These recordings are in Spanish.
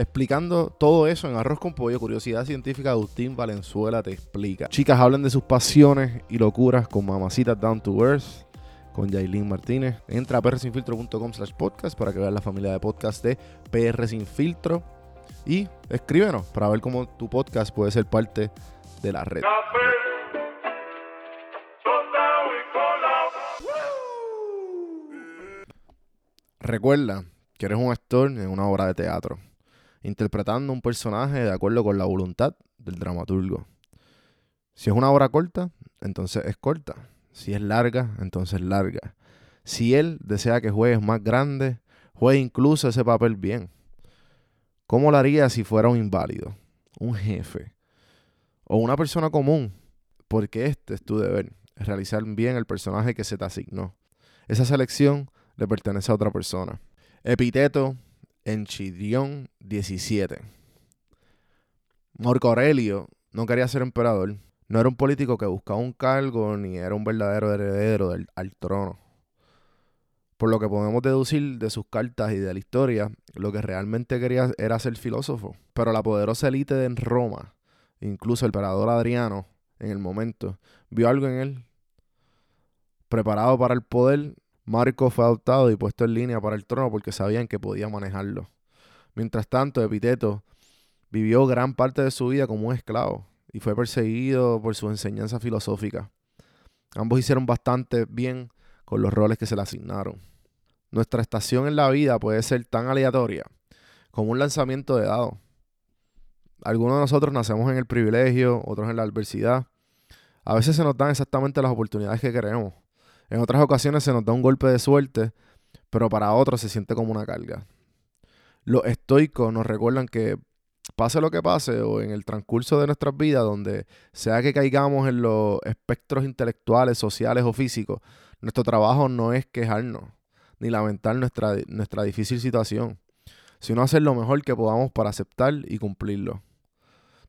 explicando todo eso en Arroz con Pollo, Curiosidad Científica, Agustín Valenzuela te explica. Chicas hablan de sus pasiones y locuras con Mamacitas Down to Earth, con Yailin Martínez. Entra a prsinfiltro.com slash podcast para que veas la familia de podcast de PR Sin Filtro. Y escríbenos para ver cómo tu podcast puede ser parte de la red. Recuerda que eres un actor en una obra de teatro interpretando un personaje de acuerdo con la voluntad del dramaturgo. Si es una obra corta, entonces es corta. Si es larga, entonces larga. Si él desea que juegues más grande, juegue incluso ese papel bien. ¿Cómo lo haría si fuera un inválido, un jefe o una persona común? Porque este es tu deber, realizar bien el personaje que se te asignó. Esa selección le pertenece a otra persona. Epiteto en Chidión 17. Marco Aurelio no quería ser emperador. No era un político que buscaba un cargo ni era un verdadero heredero del, al trono. Por lo que podemos deducir de sus cartas y de la historia, lo que realmente quería era ser filósofo. Pero la poderosa élite en Roma, incluso el emperador Adriano, en el momento, vio algo en él. Preparado para el poder, Marco fue adoptado y puesto en línea para el trono porque sabían que podía manejarlo. Mientras tanto, Epiteto vivió gran parte de su vida como un esclavo y fue perseguido por su enseñanza filosófica. Ambos hicieron bastante bien con los roles que se le asignaron. Nuestra estación en la vida puede ser tan aleatoria como un lanzamiento de dados. Algunos de nosotros nacemos en el privilegio, otros en la adversidad. A veces se nos dan exactamente las oportunidades que queremos. En otras ocasiones se nos da un golpe de suerte, pero para otros se siente como una carga. Los estoicos nos recuerdan que pase lo que pase o en el transcurso de nuestras vidas, donde sea que caigamos en los espectros intelectuales, sociales o físicos, nuestro trabajo no es quejarnos ni lamentar nuestra, nuestra difícil situación, sino hacer lo mejor que podamos para aceptar y cumplirlo.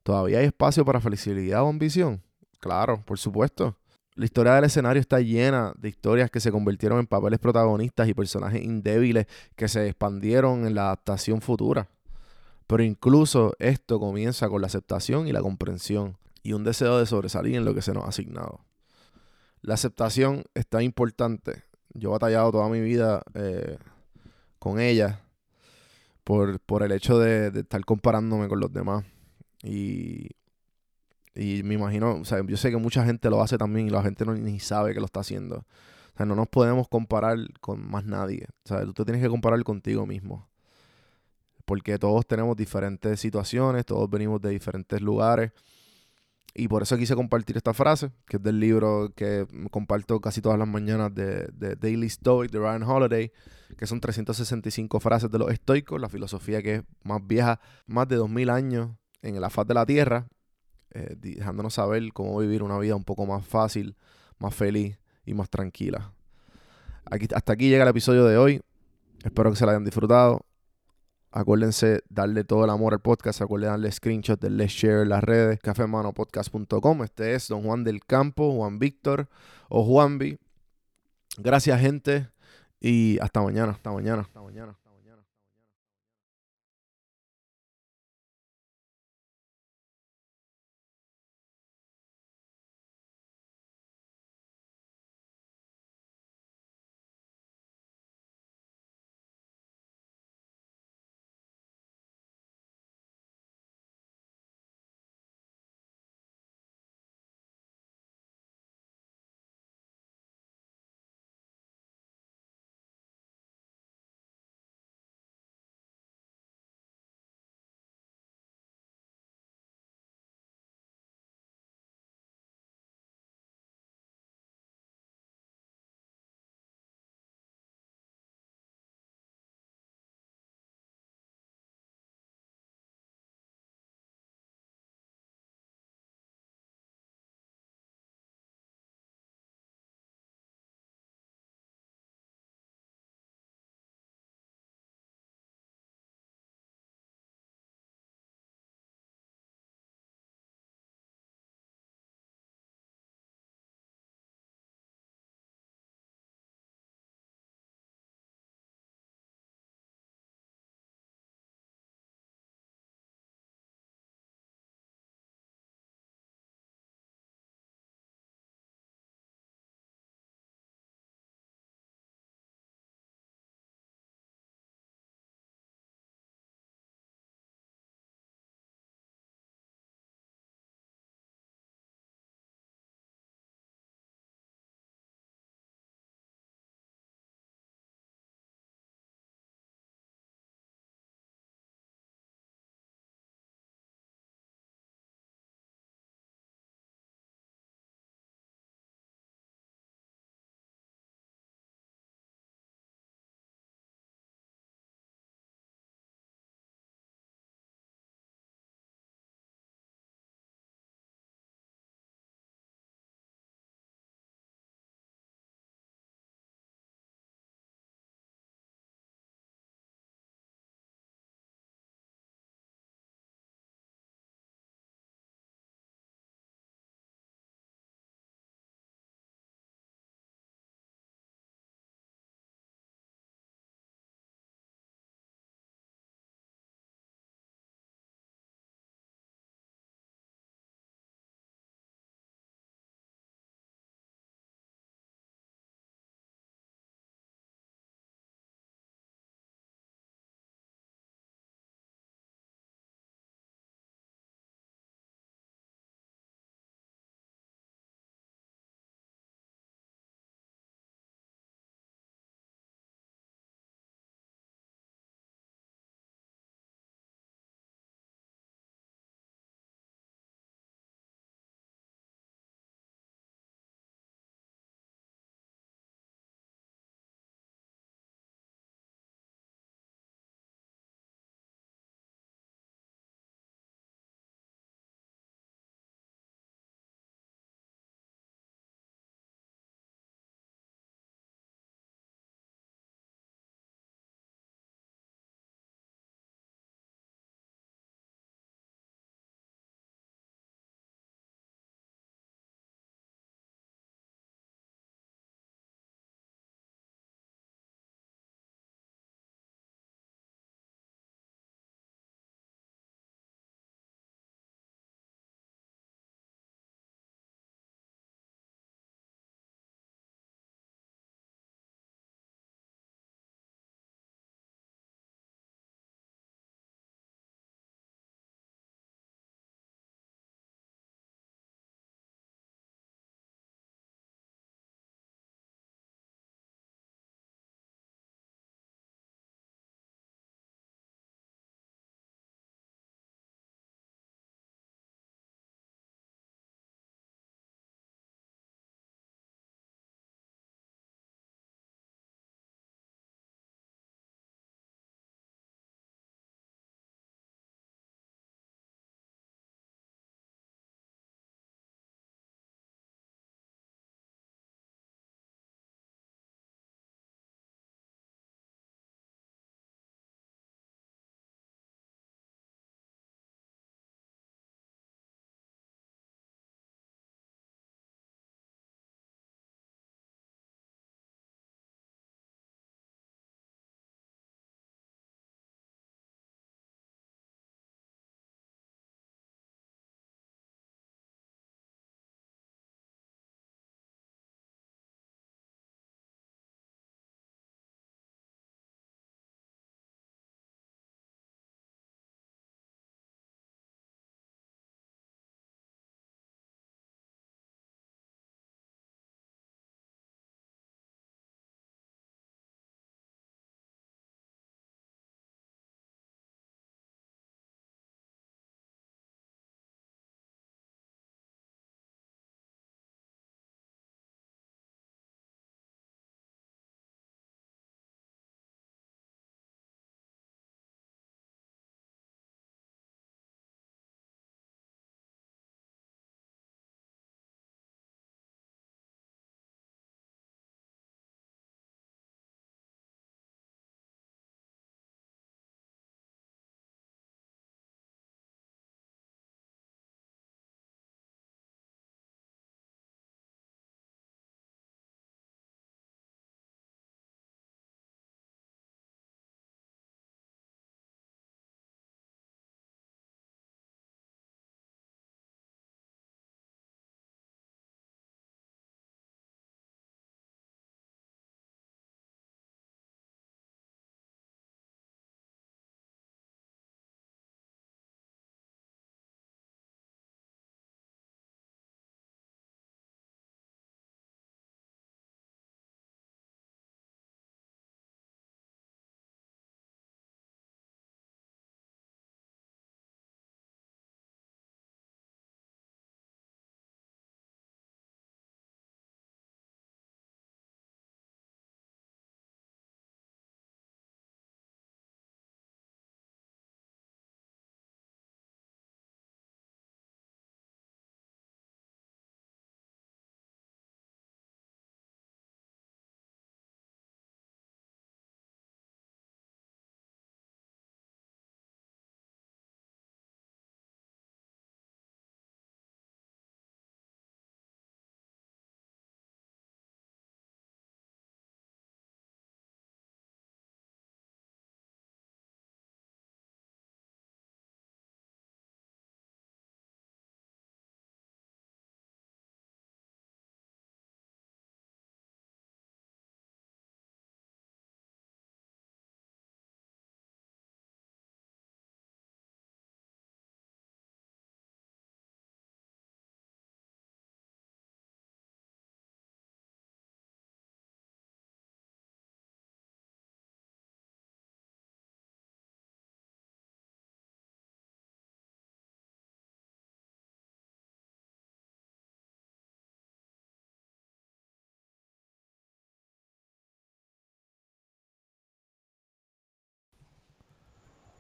¿Todavía hay espacio para felicidad o ambición? Claro, por supuesto. La historia del escenario está llena de historias que se convirtieron en papeles protagonistas y personajes indébiles que se expandieron en la adaptación futura. Pero incluso esto comienza con la aceptación y la comprensión y un deseo de sobresalir en lo que se nos ha asignado. La aceptación es tan importante Yo he batallado toda mi vida eh, con ella por, por el hecho de, de estar comparándome con los demás. Y, y me imagino, o sea, yo sé que mucha gente lo hace también y la gente no ni sabe que lo está haciendo. O sea, no nos podemos comparar con más nadie. O sea, tú te tienes que comparar contigo mismo. Porque todos tenemos diferentes situaciones, todos venimos de diferentes lugares. Y por eso quise compartir esta frase, que es del libro que comparto casi todas las mañanas de, de Daily Stoic de Ryan Holiday, que son 365 frases de los estoicos, la filosofía que es más vieja, más de 2000 años en la faz de la tierra, eh, dejándonos saber cómo vivir una vida un poco más fácil, más feliz y más tranquila. Aquí, hasta aquí llega el episodio de hoy. Espero que se lo hayan disfrutado. Acuérdense darle todo el amor al podcast. Acuérdense darle screenshot, darle share en las redes. cafemanopodcast.com. Este es Don Juan del Campo, Juan Víctor o Juanvi. Gracias, gente. Y hasta mañana. Hasta mañana. Hasta mañana.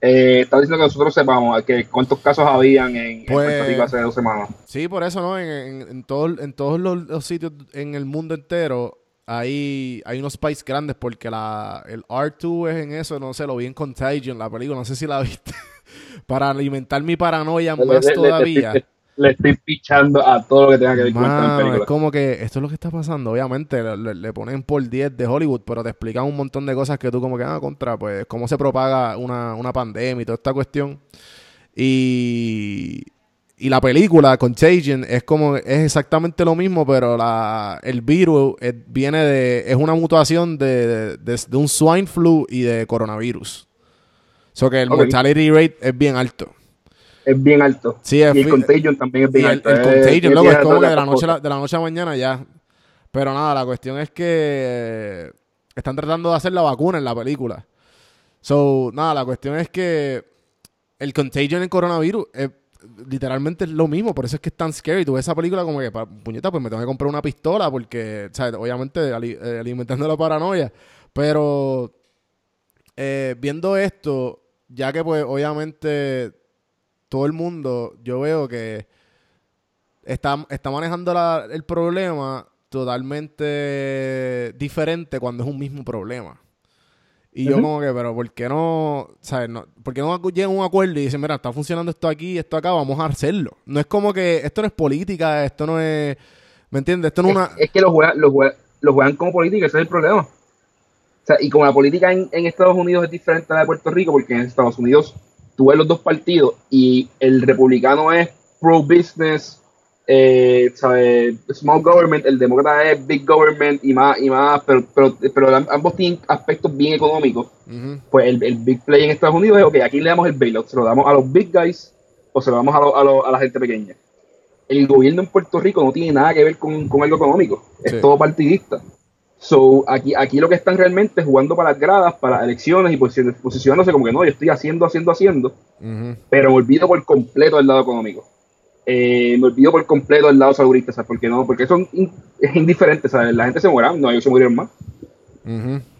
Eh, está diciendo que nosotros sepamos que cuántos casos habían en, Pues- Puerto Rico hace dos semanas. Sí, por eso, ¿no? En, en, en todo- en todos los, los sitios en el mundo entero hay, hay unos spikes grandes porque la, el R2 es en eso, no sé, lo vi en Contagion, la película, no sé si la viste. Para alimentar mi paranoia más todavía. Le, estoy pichando a todo lo que tenga que ver con esta película. es como que esto es lo que está pasando. Obviamente le, ponen por 10 de Hollywood, pero te explican un montón de cosas que tú como que, ah, contra, pues cómo se propaga una, una pandemia y toda esta cuestión. Y, y la película, Contagion, es como, es exactamente lo mismo, pero la, el virus es- viene de, es una mutación de, de, de- de un swine flu y de coronavirus. O sea que el mortality rate es bien alto. Es bien alto. Sí, es y el Contagion también es bien el, alto. el Contagion, loco, es tiene como que de la, noche la, de la noche a mañana ya. Pero nada, la cuestión es que están tratando de hacer la vacuna en la película. So, nada, la cuestión es que el Contagion en coronavirus es literalmente es lo mismo, por eso es que es tan scary. Tú ves esa película como que, puñeta, pues me tengo que comprar una pistola porque, ¿sabes? Obviamente eh, alimentando la paranoia. Pero eh, viendo esto, ya que pues obviamente todo el mundo, yo veo que está, está manejando la- el problema totalmente diferente cuando es un mismo problema. Y yo como que, pero ¿por qué no, sabes? No, ¿Por qué no llegan a un acuerdo y dicen, mira, está funcionando esto aquí, esto acá, vamos a hacerlo? No es como que, esto no es política, esto no es, ¿me entiendes? Esto no es una... Es, es que lo juegan, lo, juegan, lo juegan como política, ese es el problema. O sea, y como la política en, en Estados Unidos es diferente a la de Puerto Rico, porque en Estados Unidos tú ves los dos partidos y el republicano es pro-business, eh, ¿sabe? small government, el demócrata es big government y más, y más pero, pero, pero ambos tienen aspectos bien económicos. Pues el, el big play en Estados Unidos es, ok, aquí le damos el bailout, se lo damos a los big guys o se lo damos a, lo- a, lo- a la gente pequeña. El gobierno en Puerto Rico no tiene nada que ver con, con algo económico, es Sí. todo partidista. So, aquí, aquí lo que están realmente jugando para las gradas, para elecciones y posici- posicionándose como que no, yo estoy haciendo, haciendo, haciendo, pero me olvido por completo del lado económico. Eh, me olvido por completo del lado saludista, ¿sabes? Porque no, porque son in- es indiferente, ¿sabes? La gente se muera, no, ellos se murieron más.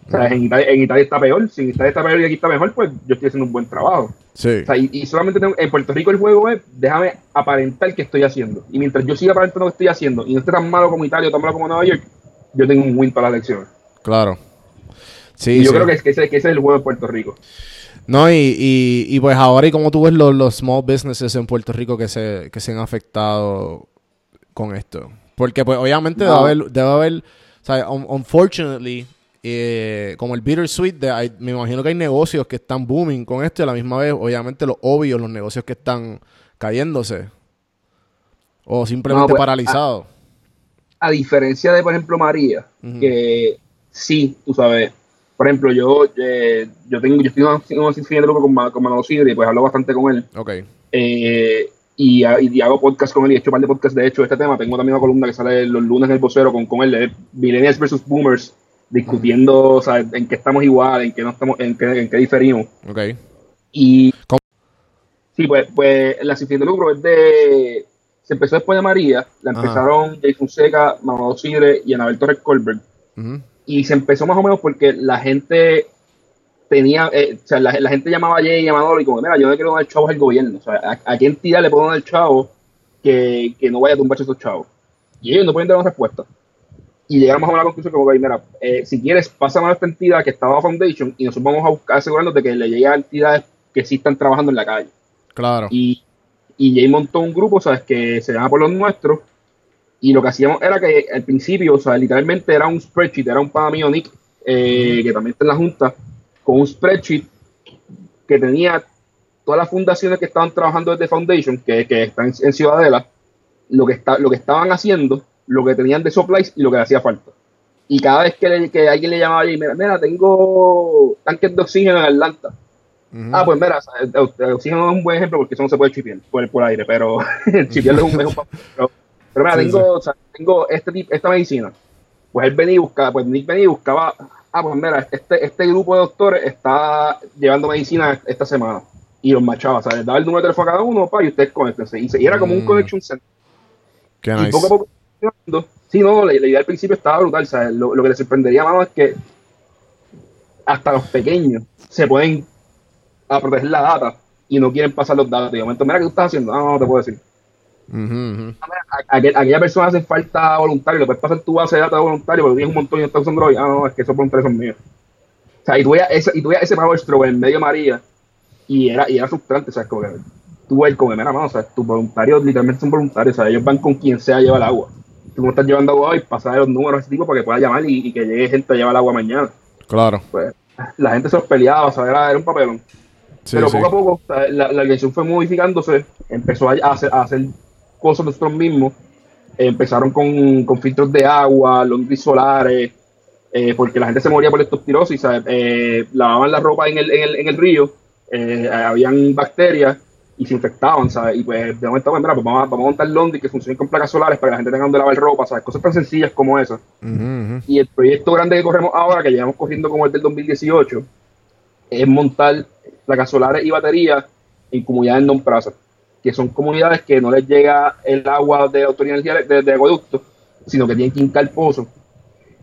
O sea, en Italia, en Italia está peor. Si en Italia está peor y aquí está mejor, pues yo estoy haciendo un buen trabajo. Sí. O sea, y, y solamente tengo- en Puerto Rico el juego es déjame aparentar que estoy haciendo. Y mientras yo siga aparentando que estoy haciendo y no esté tan malo como Italia o tan malo como Nueva York, yo tengo un win para las elecciones. Claro. Sí, y yo sí. creo que, es, que, ese, que ese es el juego de Puerto Rico. No, y, y, y pues ahora, y como tú ves los, los small businesses en Puerto Rico que se, que se han afectado con esto. Porque, pues, obviamente debe haber, debe haber, o sea, un- unfortunately, eh, como el bittersweet, de, hay- me imagino que hay negocios que están booming con esto y a la misma vez, obviamente, los obvios, los negocios que están cayéndose. O simplemente No, pues, paralizados. A diferencia de, por ejemplo, María, que sí, tú sabes. Por ejemplo, yo, eh, yo tengo, yo estoy en una sinfonía de con, con Manolo Sidre y pues hablo bastante con él. Ok. Eh, y, y hago podcast con él y he hecho un par de podcasts de hecho de este tema. Tengo también una columna que sale los lunes en el vocero con, con él, de Millennials versus Boomers, discutiendo o sea, en qué estamos igual, en qué no estamos, en qué, en qué diferimos. Ok. Y ¿Cómo? sí, pues, pues la sinfonía de lucro es de. Se empezó después de María, la empezaron Jay Fonseca, Mamadou Sidre y Anabel Torres Colbert. Ujú. Y se empezó más o menos porque la gente tenía, eh, o sea, la, la gente llamaba a Jay y a Manolo y como, mira, yo no quiero donar chavos al gobierno. O sea, ¿a, a qué entidad le puedo donar chavos que, que no vaya a tumbarse esos chavos? Y ellos no pueden dar una respuesta. Y llegamos a una conclusión como mira, eh, si quieres, pásame a esta entidad que está bajo Foundation y nosotros vamos a buscar asegurarnos de que le llegue a entidades que sí están trabajando en la calle. Claro. Y, y Jay montó un grupo, ¿sabes? Que se llama Por los Nuestros. Y lo que hacíamos era que al principio, o sea, literalmente era un spreadsheet, era un pana mío, Nick, eh, que también está en la Junta, con un spreadsheet que tenía todas las fundaciones que estaban trabajando desde Foundation, que, que están en Ciudadela, lo que, está, lo que estaban haciendo, lo que tenían de supplies y lo que le hacía falta. Y cada vez que, le- que alguien le llamaba y mira, mira, tengo tanques de oxígeno en Atlanta. Ujú. Ah, pues mira, el, el oxígeno es un buen ejemplo porque eso no se puede chipear por, por aire, pero es un, es un papel. Pero, pero mira, Sí, tengo, o sea, tengo este tipo, esta medicina. Pues él venía y buscaba, pues Nick venía y buscaba, ah, pues mira, este, este grupo de doctores está llevando medicina esta semana. Y los machaba, o sea, les daba el número de teléfono a cada uno, pa, y ustedes conéctense. Y, y era como un Mm. connection center. Qué Y nice. poco a poco, sí, no, la, la idea al principio estaba brutal. ¿sabes? Lo, lo que le sorprendería más es que hasta los pequeños se pueden a proteger la data y no quieren pasar los datos. Y de momento, mira, ¿qué tú estás haciendo? Ah, no, no te puedo decir. aquella persona hace falta voluntario, le puedes pasar tu base de datos voluntario, pero tienes un montón y no estás usando hoy. Ah, no, es que esos voluntarios son míos. O sea, y tú veías ese, y tú veías ese power stroke en medio de María y era, y era frustrante, o sea, como que tú ves como mano, o sea, tus voluntarios literalmente son voluntarios, o sea, ellos van con quien sea a llevar el agua. Tú no estás llevando agua y pasar los números a ese tipo para que pueda llamar y, que llegue gente a llevar el agua mañana. Claro. Pues la gente se los peleaba, o sea, era, un papelón. Pero poco a poco la, la organización fue modificándose, empezó a hacer, a hacer cosas nosotros mismos. empezaron con, con, filtros de agua, laundry solares, eh, porque la gente se moría por leptospirosis, eh, lavaban la ropa en el, en el, en el río, eh, habían bacterias y se infectaban, ¿sabes? Y pues de momento, pues, mira, pues vamos, a, vamos a montar laundry que funcione con placas solares para que la gente tenga donde lavar ropa, ¿sabes? Cosas tan sencillas como eso. Y el proyecto grande que corremos ahora, que llevamos corriendo como el del 2018, es montar placas solares y baterías en comunidades non plaza que son comunidades que no les llega el agua de autoridad de, de, acueducto, sino que tienen que hincar pozo.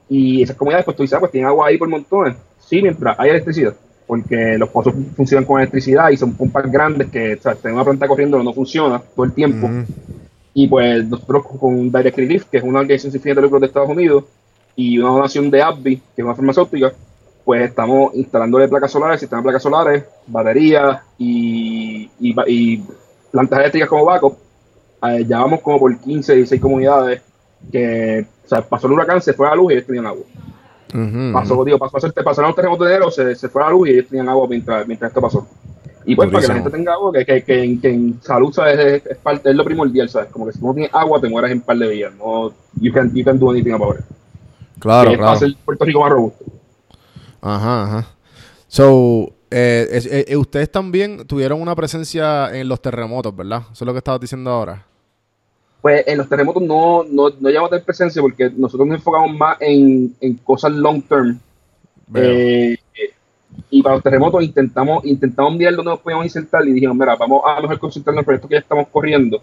Y esas comunidades, pues tú dices, ah, pues tienen agua ahí por montones. Sí, mientras hay electricidad, porque los pozos funcionan con electricidad y son pompas grandes que, o sea, tener una planta corriendo no funciona todo el tiempo. Y pues nosotros con Direct Relief, que es una organización sin fines de lucro de Estados Unidos, y una donación de AbbVie, que es una farmacéutica, pues estamos instalándole placas solares, sistemas de placas solares, baterías y, y, plantas eléctricas como backup. Eh, ya vamos como por 15, 16 comunidades que o sea, pasó el huracán, se fue a la luz y ellos tenían agua. pasó, digo, pasó, pasó, pasaron los terremotos de enero, se, se fue a la luz y ellos tenían agua mientras, mientras esto pasó. Y pues para que la gente tenga agua, que, que, que, en, salud ¿sabes? Es, parte, es lo primordial, ¿sabes? Como que si no tienes agua te mueres en un par de días. No, you can, you can do anything about it. Claro, claro. Para Puerto Rico más robusto. Ajá, ajá. So, eh, eh, ustedes también tuvieron una presencia en los terremotos, ¿verdad? Eso es lo que estabas diciendo ahora. Pues en los terremotos no, no, no llamamos de presencia porque nosotros nos enfocamos más en, en cosas long term. Eh, y para los terremotos intentamos intentamos mirar dónde nos podíamos insertar y dijimos, mira, vamos a mejor concentrarnos en el proyecto que ya estamos corriendo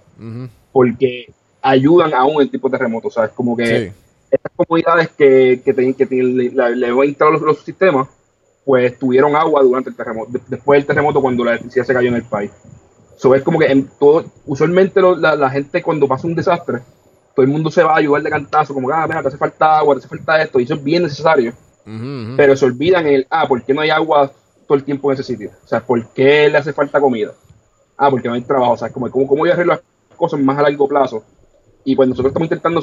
porque ayudan aún el tipo de terremotos, ¿sabes? Como que estas comunidades que, que, que, le, voy a instalar los, los, sistemas, pues tuvieron agua durante el terremoto, después del terremoto cuando la electricidad se cayó en el país. Eso es como que en todo, usualmente la, gente cuando pasa un desastre, todo el mundo se va a ayudar de cantazo, como que, ah, mira, te hace falta agua, te hace falta esto, y eso es bien necesario. Pero se olvidan el, ah, ¿por qué no hay agua todo el tiempo en ese sitio? O sea, ¿por qué le hace falta comida? Ah, porque no hay trabajo. O sea, como, ¿cómo, cómo yo arreglo las cosas más a largo plazo? Y pues nosotros estamos intentando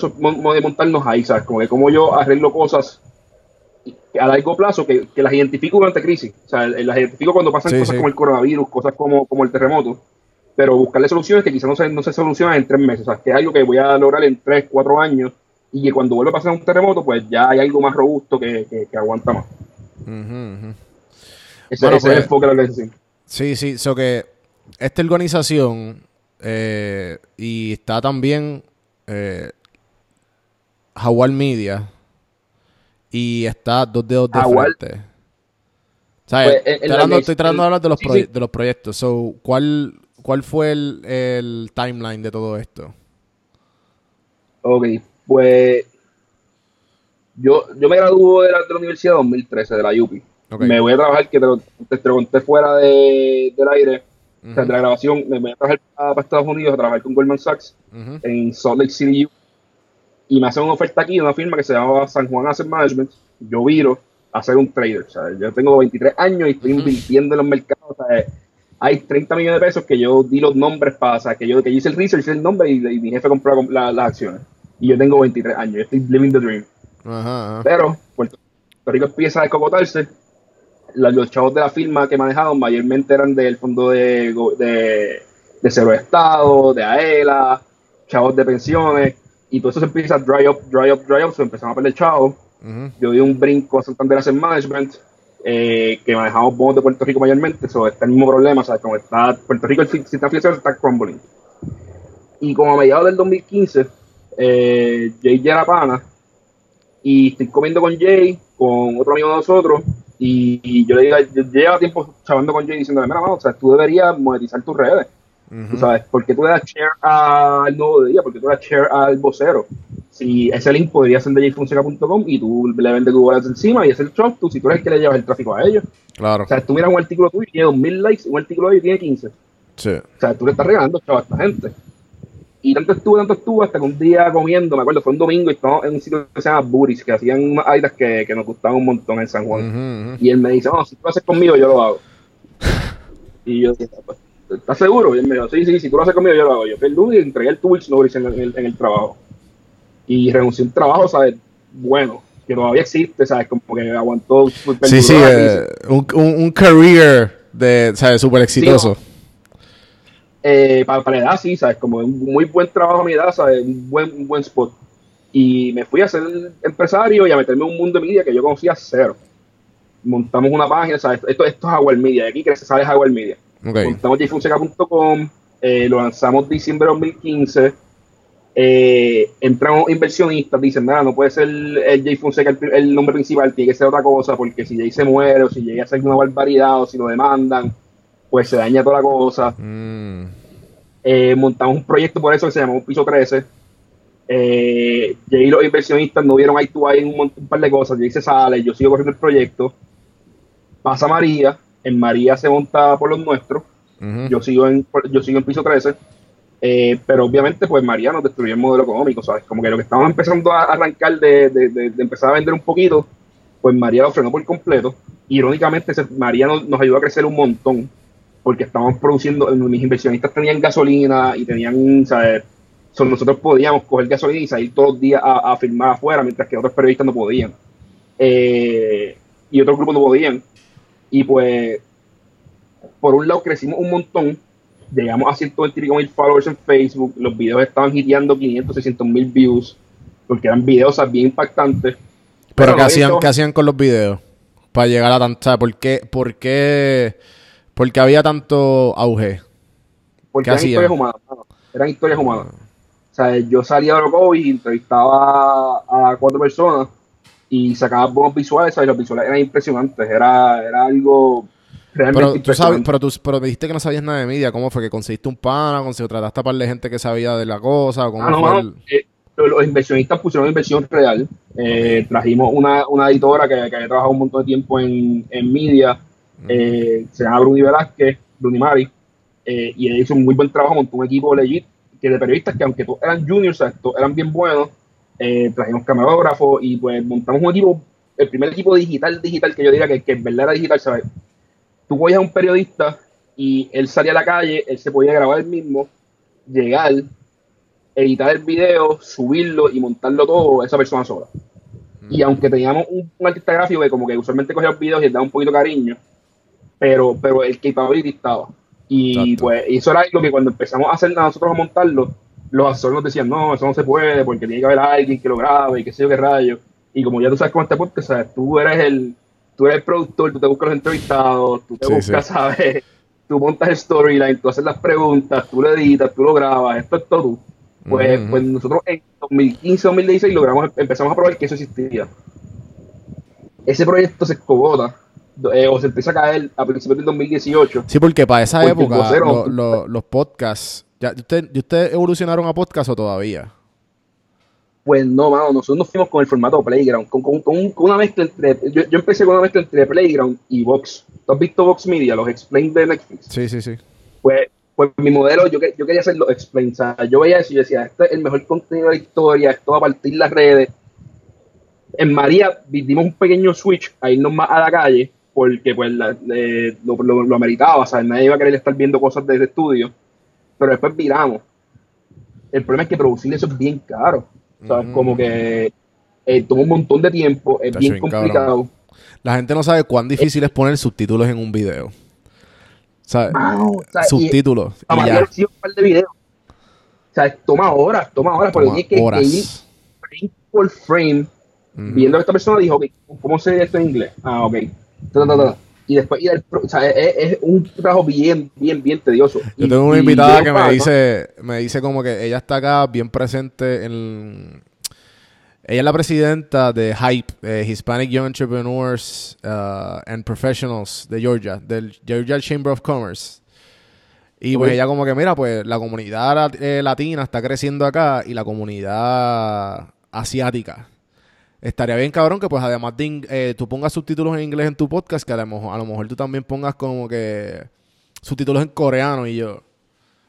montarnos ahí, ¿sabes? Como que cómo yo arreglo cosas a largo plazo que, que las identifico durante crisis. O sea, las identifico cuando pasan cosas como el coronavirus, cosas como, como el terremoto. Pero buscarle soluciones que quizás no se, no se solucionan en tres meses. O sea, que es algo que voy a lograr en tres, cuatro años y que cuando vuelva a pasar un terremoto, pues ya hay algo más robusto que, que, aguanta más. Ese, es el pues, enfoque de la organización. Sí, sí, so que esta organización eh, y está también eh, Jaguar Media y está Dos Dedos de Frente. Pues, estoy, tratando, de hablar de los, de los proyectos. So, ¿cuál, ¿Cuál fue el, el timeline de todo esto? Ok, pues yo, yo me graduó de la, de la universidad en 2013, de la UPI. Me voy a trabajar, que te lo, te, conté fuera de, del aire, de la grabación, me voy a trabajar para, Estados Unidos a trabajar con Goldman Sachs en Salt Lake City, y me hacen una oferta aquí de una firma que se llama San Juan Asset Management. Yo viro a ser un trader. Yo tengo 23 años y estoy invirtiendo en los mercados. Hay 30 millones de pesos que yo di los nombres para, o sea, que yo, que hice el research, hice el nombre y, mi jefe compró las acciones y yo tengo 23 años, yo estoy living the dream. Pero Puerto Rico empieza a descocotarse. Los chavos de la firma que manejaban mayormente eran del fondo de, de, de Cero Estado, de AELA, chavos de pensiones, y todo eso se empieza a dry up, dry up, dry up, se empezaron a perder chavos. Yo di un brinco a Santander Asset Management, eh, que manejamos bonos de Puerto Rico mayormente, eso está el mismo problema, o sea, como está Puerto Rico el sistema financiero está crumbling. Y como a mediados del 2015, eh, Jay ya era pana y estoy comiendo con Jay, con otro amigo de nosotros, y, yo le digo, yo llevo tiempo chavando con Jay diciéndole, mira, o sea, tú deberías monetizar tus redes. Tú sabes, porque tú le das share al nuevo día, porque tú le das share al vocero. Si ese link podría ser de jfonseca.com y tú le vendes Google Ads encima y es el trust tú, si tú eres el que le llevas el tráfico a ellos. Claro. O sea, tú miras un artículo tuyo y tiene 2000 likes, un artículo de ellos tiene 15. Sí. O sea, tú le estás regalando chavo a esta gente. Y tanto estuve, tanto estuve, hasta que un día comiendo, me acuerdo, fue un domingo y estábamos en un sitio que se llama Buris, que hacían unas aitas que, que nos gustaban un montón en San Juan. Y él me dice, no, si tú lo haces conmigo, yo lo hago. Y yo dije, pues, ¿estás seguro? Y él me dijo, sí, sí, si tú lo haces conmigo, yo lo hago. Yo fui el lunes y entregué el Tools Notice en el, en el- trabajo. Y renuncié a un trabajo, ¿sabes? Bueno, que todavía existe, ¿sabes? Como que aguantó. Sí, sí, eh, un, un, un career de, ¿sabes? Súper exitoso. Eh, para, para la edad, sí, ¿sabes? Como un muy buen trabajo a mi edad, ¿sabes? Un buen, un buen spot. Y me fui a ser empresario y a meterme en un mundo de media que yo conocía cero. Montamos una página, ¿sabes? Esto, esto es Howard Media, de aquí se sale Howard Media. Ok. Montamos jfonseca.com, eh, lo lanzamos diciembre de 2015. Eh, entramos inversionistas, dicen, nada, no puede ser el Jay Fonseca el, el nombre principal, tiene que ser otra cosa, porque si Jay se muere o si llega a hacer una barbaridad o si lo demandan, pues se daña toda la cosa. Mm. Eh, montamos un proyecto por eso que se llamó Piso 13. Eh, Jay y los inversionistas no vieron ahí tú ahí en un, montón- un par de cosas. Jay se sale, yo sigo corriendo el proyecto. Pasa María, en María se monta por los nuestros. Yo sigo en, yo sigo en piso 13. eh, pero obviamente, pues María nos destruyó el modelo económico, ¿sabes? Como que lo que estábamos empezando a arrancar de, de- de- de empezar a vender un poquito, pues María lo frenó por completo. Irónicamente, María nos, nos ayudó a crecer un montón, porque estábamos produciendo, mis inversionistas tenían gasolina y tenían, ¿sabes? So, nosotros podíamos coger gasolina y salir todos los días a, a firmar afuera, mientras que otros periodistas no podían. Eh, y otros grupos no podían. Y pues, por un lado, crecimos un montón. Llegamos a 120 mil followers en Facebook. Los videos estaban hiteando 500, 600 mil views. Porque eran videos o sea, bien impactantes. Pero ¿qué hacían, ¿qué hacían con los videos? Para llegar a tanta... ¿Por qué, por qué, por qué había tanto auge? Porque ¿Qué eran historias humanas. Eran historias humanas. O sea, yo salía de Orocovi y entrevistaba a cuatro personas y sacaba buenos visuales, ¿sabes? Los visuales eran impresionantes. Era, era algo realmente Pero tú, sabes, pero tú pero me dijiste que no sabías nada de media. ¿Cómo fue? ¿Que conseguiste un pana? ¿Conseguiste trataste a par de gente que sabía de la cosa? ¿Cómo Ah, no, fue el- eh, los, los inversionistas pusieron inversión real. Eh, Trajimos una, una editora que, que había trabajado un montón de tiempo en, en media, eh, se llama Bruni Velázquez, Bruni Mari, eh, y él hizo un muy buen trabajo, montó un equipo legit que de periodistas que aunque todos eran juniors, o sea, todos eran bien buenos, eh, trajimos camarógrafos y pues montamos un equipo, el primer equipo digital, digital que yo diría que, que en verdad era digital, ¿sabes? Tú cogías a un periodista y él salía a la calle, él se podía grabar él mismo, llegar, editar el video, subirlo y montarlo todo esa persona sola. Y aunque teníamos un, un artista gráfico que como que usualmente cogía los videos y le daba un poquito de cariño, pero, pero el capability estaba. Y Exacto. pues eso era algo que cuando empezamos a hacer nosotros a montarlo, los asesores nos decían, no, eso no se puede porque tiene que haber alguien que lo grabe y qué sé yo qué rayo. Y como ya tú sabes con este podcast, ¿sabes? tú eres el tú eres el productor, tú te buscas los entrevistados, tú te Sí, buscas, sí. ¿sabes? Tú montas el storyline, tú haces las preguntas, tú lo editas, tú lo grabas, esto es todo tú. Pues, pues nosotros en 2015, 2016 logramos, empezamos a probar que eso existía. Ese proyecto se escogota eh, o se empieza a caer a principios del 2018. Sí, porque para esa época lo- lo- los podcasts... Ya, ¿usted, ¿y ¿Ustedes evolucionaron a podcast o todavía? Pues no, mano, nosotros nos fuimos con el formato Playground, con, con- con un- con una mezcla entre. Yo, yo empecé con una mezcla entre Playground y Vox. ¿Tú has visto Vox Media, los Explain de Netflix? Sí, sí, sí. Pues, pues mi modelo, yo, que- yo quería hacer los Explain. O sea, yo veía eso y decía, este es el mejor contenido de la historia, esto va a partir las redes. En María dimos un pequeño switch a irnos más a la calle, porque pues la- eh, lo, lo, lo ameritaba, o sea, nadie iba a querer estar viendo cosas desde estudio, pero después viramos. El problema es que producir eso es bien caro. O sea, Ujú. como que eh, toma un montón de tiempo, es bien complicado. La gente no sabe cuán difícil es poner subtítulos en un video. ¿Sabes? Mano, o sea, y- subtítulos. a y María ya. un par de videos. O sea, toma horas, toma horas, porque Toma tienes que, ir frame por frame, viendo que esta persona dijo, ok, ¿cómo se dice esto en inglés? Ah, ok. Ta, ta, ta, ta. Y después ir al pro- o sea, es, es un trabajo bien, bien, bien tedioso. Yo tengo una invitada que me dice, me dice como que ella está acá bien presente en... Ella es la presidenta de HYPE, eh, Hispanic Young Entrepreneurs uh, and Professionals de Georgia, del Georgia Chamber of Commerce. Y pues ella como que, mira, pues la comunidad eh, latina está creciendo acá y la comunidad asiática. Estaría bien, cabrón, que pues además de eh, tú pongas subtítulos en inglés en tu podcast, que a lo, mejor, a lo mejor tú también pongas como que subtítulos en coreano y yo.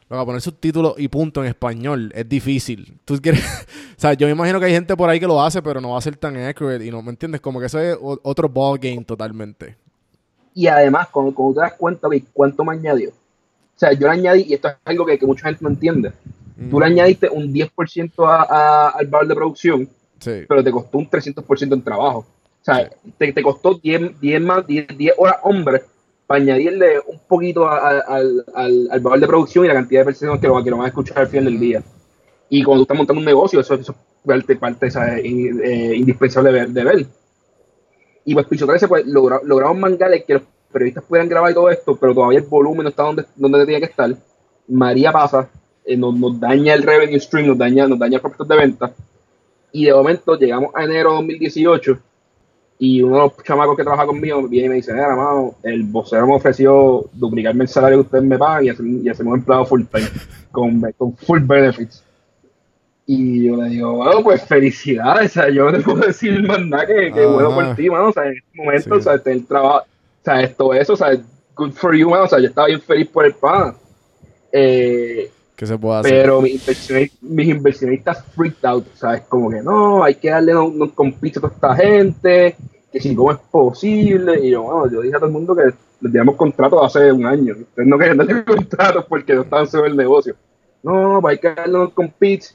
Lo a poner subtítulos y punto en español es difícil. Tú quieres. o sea, yo me imagino que hay gente por ahí que lo hace, pero no va a ser tan accurate y no, ¿me entiendes? Como que eso es otro ball game totalmente. Y además, cuando, te das cuenta de cuánto me añadió. O sea, yo le añadí, y esto es algo que, mucha gente no entiende. Tú le añadiste un 10% a, al valor de producción pero te costó un 300% en trabajo. O sea, te, te, costó 10, 10 más, 10, 10 horas hombre para añadirle un poquito al, al, valor de producción y la cantidad de personas que lo, que lo van a escuchar al final del día. Y cuando tú estás montando un negocio, eso, eso es parte, eh, indispensable de ver, Y pues Piso 13, pues logramos mangarle que los periodistas pudieran grabar y todo esto, pero todavía el volumen no está donde, donde tenía que estar. María pasa, eh, nos, nos, daña el revenue stream, nos daña, nos daña el de venta y de momento llegamos a enero de 2018 y uno de los chamacos que trabaja conmigo viene y me dice, mira, mano, el vocero me ofreció duplicarme el salario que ustedes me pagan y, hacemos un empleado full time, con, con, full benefits. Y yo le digo, bueno, pues felicidades, o sea, yo no te puedo decir más nada que, que bueno por ti, mano, o sea, en este momento, o sea, este, el trabajo, o sea, esto, eso, o sea, good for you, mano, o sea, yo estaba bien feliz por el pan. Eh, ¿Qué se puede hacer? Pero mis inversionistas, freaked out, ¿sabes? Como que no, hay que darle un, un compito a toda esta gente, que si cómo es posible. Y yo, bueno, yo dije a todo el mundo que les dimos contratos hace un año. Ustedes no querían darle contratos porque no estaban sobre el negocio. No, pues hay que darle un compete.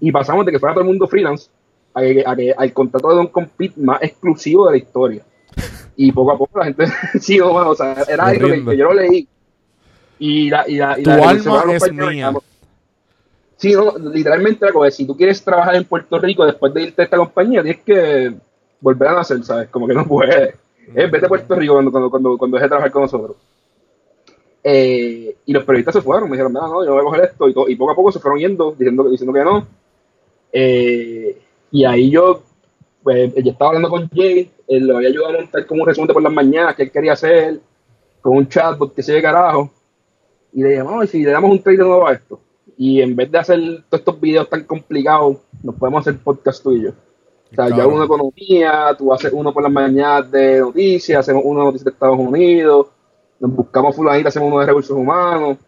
Y pasamos de que fuera todo el mundo freelance a que, a al contrato de un compete más exclusivo de la historia. Y poco a poco la gente sí, bueno, o sea, era algo que yo lo leí y la, y la, y tu alma es mía. Sí, no, literalmente, si tú quieres trabajar en Puerto Rico después de irte a esta compañía, tienes que volver a nacer, ¿sabes? Como que no puedes. Eh, vete a Puerto Rico cuando, cuando, cuando, cuando dejes de trabajar con nosotros. Eh, y los periodistas se fueron, me dijeron, no, no, yo voy a coger esto, y, y poco a poco se fueron yendo, diciendo, diciendo que no. Eh, y ahí yo, pues, yo estaba hablando con Jay, él le había ayudado a montar como un resumen por las mañanas que él quería hacer, con un chatbot que se de carajo y le llamamos, y si le damos un trailer nuevo a esto, y en vez de hacer todos estos videos tan complicados, nos podemos hacer podcast tú y yo. O sea, yo hago una economía, tú haces uno por las mañanas de noticias, hacemos uno de noticias de Estados Unidos, nos buscamos fulanita, hacemos uno de recursos humanos,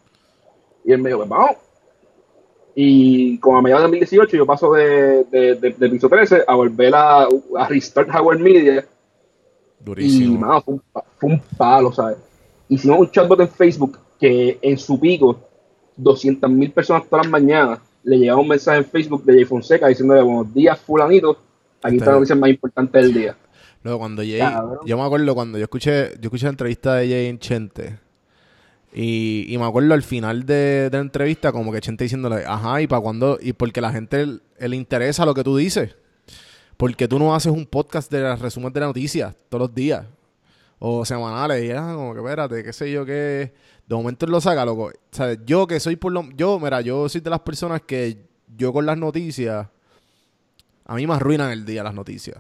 y él me dijo, pues vamos. Y como a mediados de 2018 yo paso de, de, de, piso 13 a volver a, a restart Howard Media. Durísimo. Y, mano, fue un, fue un palo, ¿sabes? Hicimos un chatbot en Facebook que en su pico, 200 mil personas todas las mañanas le llegaba un mensaje en Facebook de Jay Fonseca diciéndole buenos días fulanito, aquí está la noticia más importante del día. Luego cuando Jay, yo me acuerdo cuando yo escuché, yo escuché la entrevista de Jay en Chente. Y, y me acuerdo al final de, la entrevista como que Chente diciéndole, ajá, y para cuando, y porque la gente le, interesa lo que tú dices. Porque tú no haces un podcast de las resúmenes de la noticia todos los días. O semanales. Y ya, como que espérate, qué sé yo qué de momento él lo saca, loco. O sea, yo que soy por lo... Yo, mira, yo soy de las personas que yo con las noticias... A mí me arruinan el día las noticias.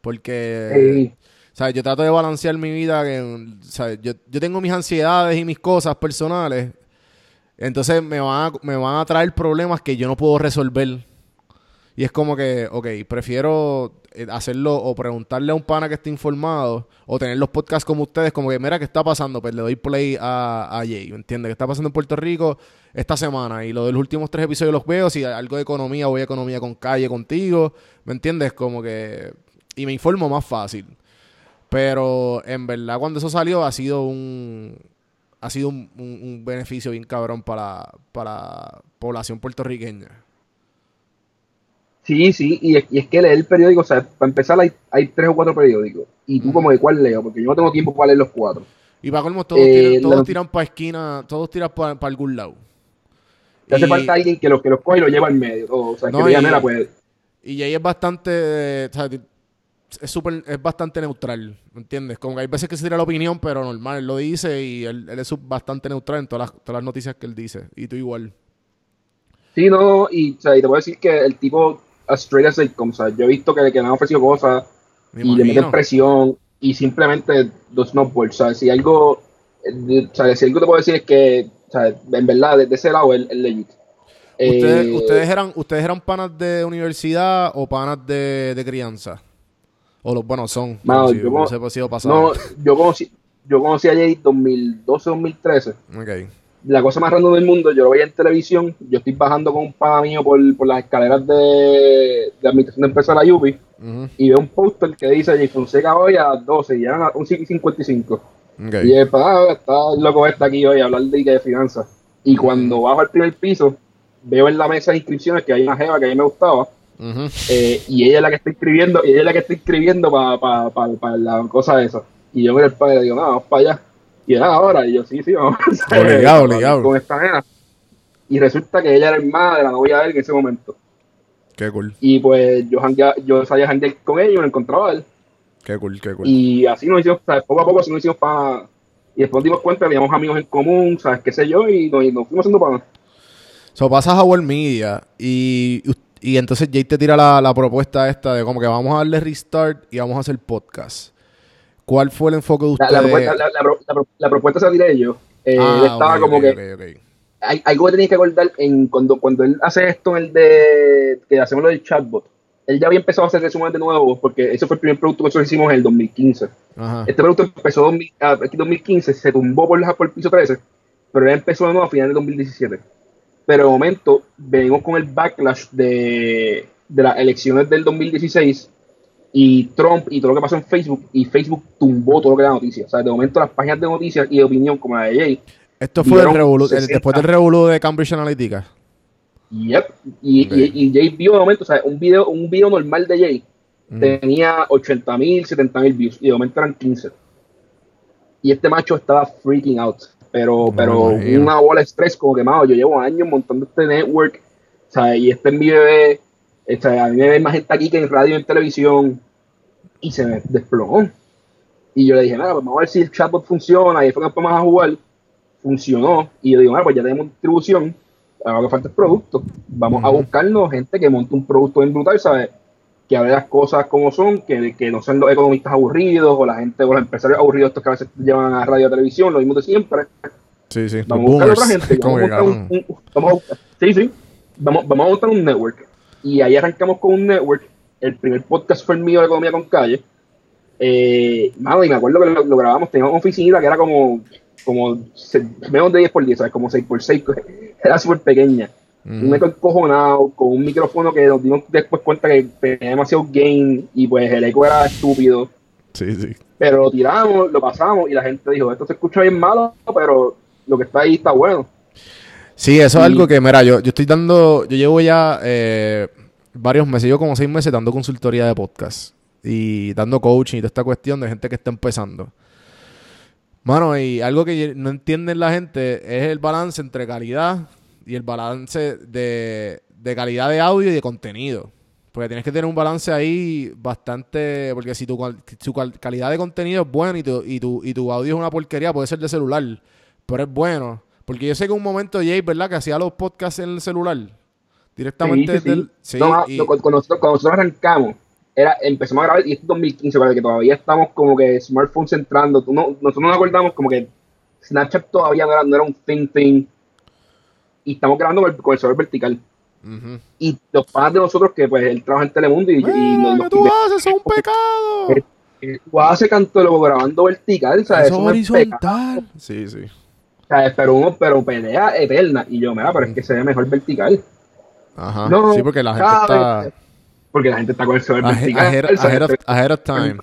Porque... O sea, yo trato de balancear mi vida. Que, o sea, yo, yo tengo mis ansiedades y mis cosas personales. Entonces me van, a, me van a traer problemas que yo no puedo resolver. Y es como que, ok, prefiero eh, hacerlo o preguntarle a un pana que esté informado o tener los podcasts como ustedes, como que, mira, ¿qué está pasando? Pues le doy play a, a Jay, ¿me entiendes? ¿Qué está pasando en Puerto Rico esta semana? Y lo de los últimos tres episodios los veo, si algo de economía, voy a economía con calle contigo, ¿me entiendes? Como que... Y me informo más fácil. Pero en verdad cuando eso salió ha sido un... Ha sido un, un beneficio bien cabrón para, para población puertorriqueña. Sí, sí, y es, y es que leer el periódico, o sea, para empezar hay, hay tres o cuatro periódicos. Y tú como de cuál leo, porque yo no tengo tiempo para leer los cuatro. Y para colmo, todos, tiran, todos tiran para esquina, todos tiran para, algún lado. Te hace falta alguien que los que los coge y lo lleva al medio. O, sea, que diga, mira, pues... Y ahí es bastante... O sea, es super, es bastante neutral, ¿me entiendes? Como que hay veces que se tira la opinión, pero normal, él lo dice y él, él es bastante neutral en todas las, todas las noticias que él dice. Y tú igual. Sí, no, y, o sea, y te voy a decir que el tipo a straight as O sea, yo he visto que, que le han ofrecido cosas y le meten presión y simplemente dos no O sea, si algo, o sea, si algo te puedo decir es que, o sea, en verdad, desde ese lado, el, legit. ¿Ustedes, Eh, ustedes eran, ¿Ustedes eran panas de universidad o panas de, de crianza? O los, bueno, son. Mano, si, yo no sé pasado. No, yo conocí, yo conocí a Jay 2012-2013. Ok. La cosa más random del mundo, yo lo veía en televisión. Yo estoy bajando con un pana mío por, por las escaleras de, de administración de empresa de la UPI y veo un póster que dice Jay Fonseca hoy a las 12 y eran a un 55. Ok. Y el pana, está loco está aquí hoy a hablar de, de finanzas. Y cuando bajo al primer piso, veo en la mesa de inscripciones que hay una jeva que a mí me gustaba. Eh, y ella es la que está escribiendo, y ella es la que está escribiendo para la cosa esa. Y yo miro al padre y le digo, no, vamos para allá. "Ah, ahora, y yo, sí, sí, vamos. Obligado, Con- obligado. Con esta nena. Y resulta que ella era hermana de la novia de él en ese momento. Qué cool. Y pues yo, janguea- yo salía a janguear con ella y me encontraba a él. Qué cool, qué cool. Y así nos hicimos, ¿sabes? poco a poco así nos hicimos para... Y después nos dimos cuenta que teníamos amigos en común, ¿sabes? Qué sé yo, y nos, y nos fuimos haciendo para... So, pasas a World Media y, y entonces Jay te tira la, la propuesta esta de como que vamos a darle restart y vamos a hacer podcast. ¿Cuál fue el enfoque de ustedes? la propuesta, la, la pro- la la propuesta se la tiré yo. Eh, Ah, estaba ok, como ok, que... ok, ok. hay algo que tenéis que acordar en cuando, cuando él hace esto en el de que hacemos lo del chatbot. Él ya había empezado a hacer resúmenes de nuevo porque ese fue el primer producto que nosotros hicimos en el 2015. Ajá. Este producto empezó en 2000 ah, aquí 2015, se tumbó por, por el piso 13, pero él empezó de nuevo a finales de 2017. Pero de momento venimos con el backlash de, de las elecciones del 2016 y Trump y todo lo que pasó en Facebook y Facebook tumbó todo lo que era noticia. O sea, de momento las páginas de noticias y de opinión como la de Jay Esto fue el revolu- el- 60. después del revolú de Cambridge Analytica. Yep. Y, Ok. y, y Jay vio de momento, o sea, un video, un video normal de Jay tenía 80 mil, 70 mil views y de momento eran 15. Y este macho estaba freaking out. Pero, No pero una bola de estrés, como que, mano, yo llevo años montando este network, o sea, y este es mi bebé, o sea, a mí me ve más gente aquí que en radio y en televisión, y se me desplomó. Y yo le dije, nada, pues vamos a ver si el chatbot funciona, y ahí fue que empezamos a jugar, funcionó, y yo digo, nada, pues ya tenemos distribución, ahora lo que falta es producto, vamos a buscarnos gente que monte un producto bien brutal, ¿sabes? que hable las cosas como son, que, que no sean los economistas aburridos o la gente o los empresarios aburridos estos que a veces llevan a radio y a televisión, lo mismo de siempre. Sí, sí. Vamos a buscar otra gente. Vamos a un, un- vamos a buscar- sí, sí. Vamos, vamos a montar un network. Y ahí arrancamos con un network. El primer podcast fue el mío de Economía con Calle. Eh, mano, y me acuerdo que lo, lo grabamos, teníamos una oficina que era como, como se- menos de 10 por 10, ¿sabes? Como 6 por 6, era súper pequeña un Ujú. eco encojonado, con un micrófono que nos dimos después cuenta que tenía demasiado gain y pues el eco era estúpido. Sí, sí. Pero lo tiramos, lo pasamos y la gente dijo, esto se escucha bien malo, pero lo que está ahí está bueno. Sí, eso es algo que, mira, yo, yo estoy dando, yo llevo ya eh, varios meses, yo como seis meses dando consultoría de podcast y dando coaching y toda esta cuestión de gente que está empezando. Mano, y algo que no entienden la gente es el balance entre calidad y el balance de, de calidad de audio y de contenido. Porque tienes que tener un balance ahí bastante. Porque si tu, tu cal- calidad de contenido es buena y tu, y, tu, y tu audio es una porquería, puede ser de celular, pero es bueno. Porque yo sé que un momento Jay, ¿verdad? Que hacía los podcasts en el celular. Directamente Sí, sí, desde sí. el- sí, No, y- no, cuando, nosotros, cuando nosotros arrancamos, era, empezamos a grabar y esto es 2015, ¿verdad? que todavía estamos como que smartphones entrando. No- nosotros nos acordamos como que Snapchat todavía no era, no era un thing thing. Y estamos grabando con el, con el server vertical. Y los padres de nosotros, que pues él trabaja en Telemundo y, y ¡Eh, nos, ¿Qué nos tú haces? ¡Eso es un pecado! Eh, tú haces canto luego grabando vertical, ¿sabes? Eso es horizontal. Sí, sí. ¿Sabes? Pero uno, pero pelea eterna. Y yo, mira, pero es que se ve mejor vertical. Ajá. No, sí, porque la gente está Porque la gente está con el ahe- vertical. ahead, ahead of, ahead of time.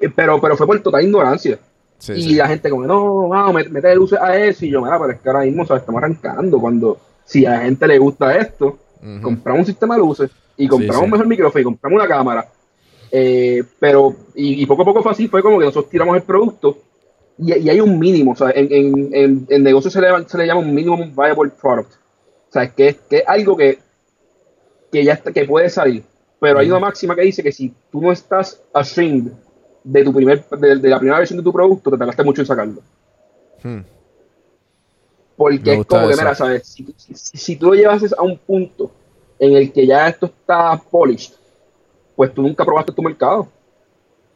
Eh, Pero, pero fue por total ignorancia. Sí, y sí. la gente como, no, vamos, met- mete luces a eso. Y yo, mira, pero es que ahora mismo, ¿sabes? Estamos arrancando. Cuando, si a la gente le gusta esto, compramos un sistema de luces y compramos sí. un mejor micrófono y compramos una cámara. Eh, pero, y, y poco a poco fue así, fue como que nosotros tiramos el producto y, y hay un mínimo, o sea, en, en, en, en negocio se le, se le llama un minimum viable product. O sea, que es, que es algo que, que ya está, que puede salir. Pero hay una máxima que dice que si tú no estás ashamed de tu primer, de, de la primera versión de tu producto, te tardaste mucho en sacarlo. Hmm. Porque Me es como que, mira, ¿sabes? Si, si- si tú lo llevas a un punto en el que ya esto está polished, pues tú nunca probaste tu mercado.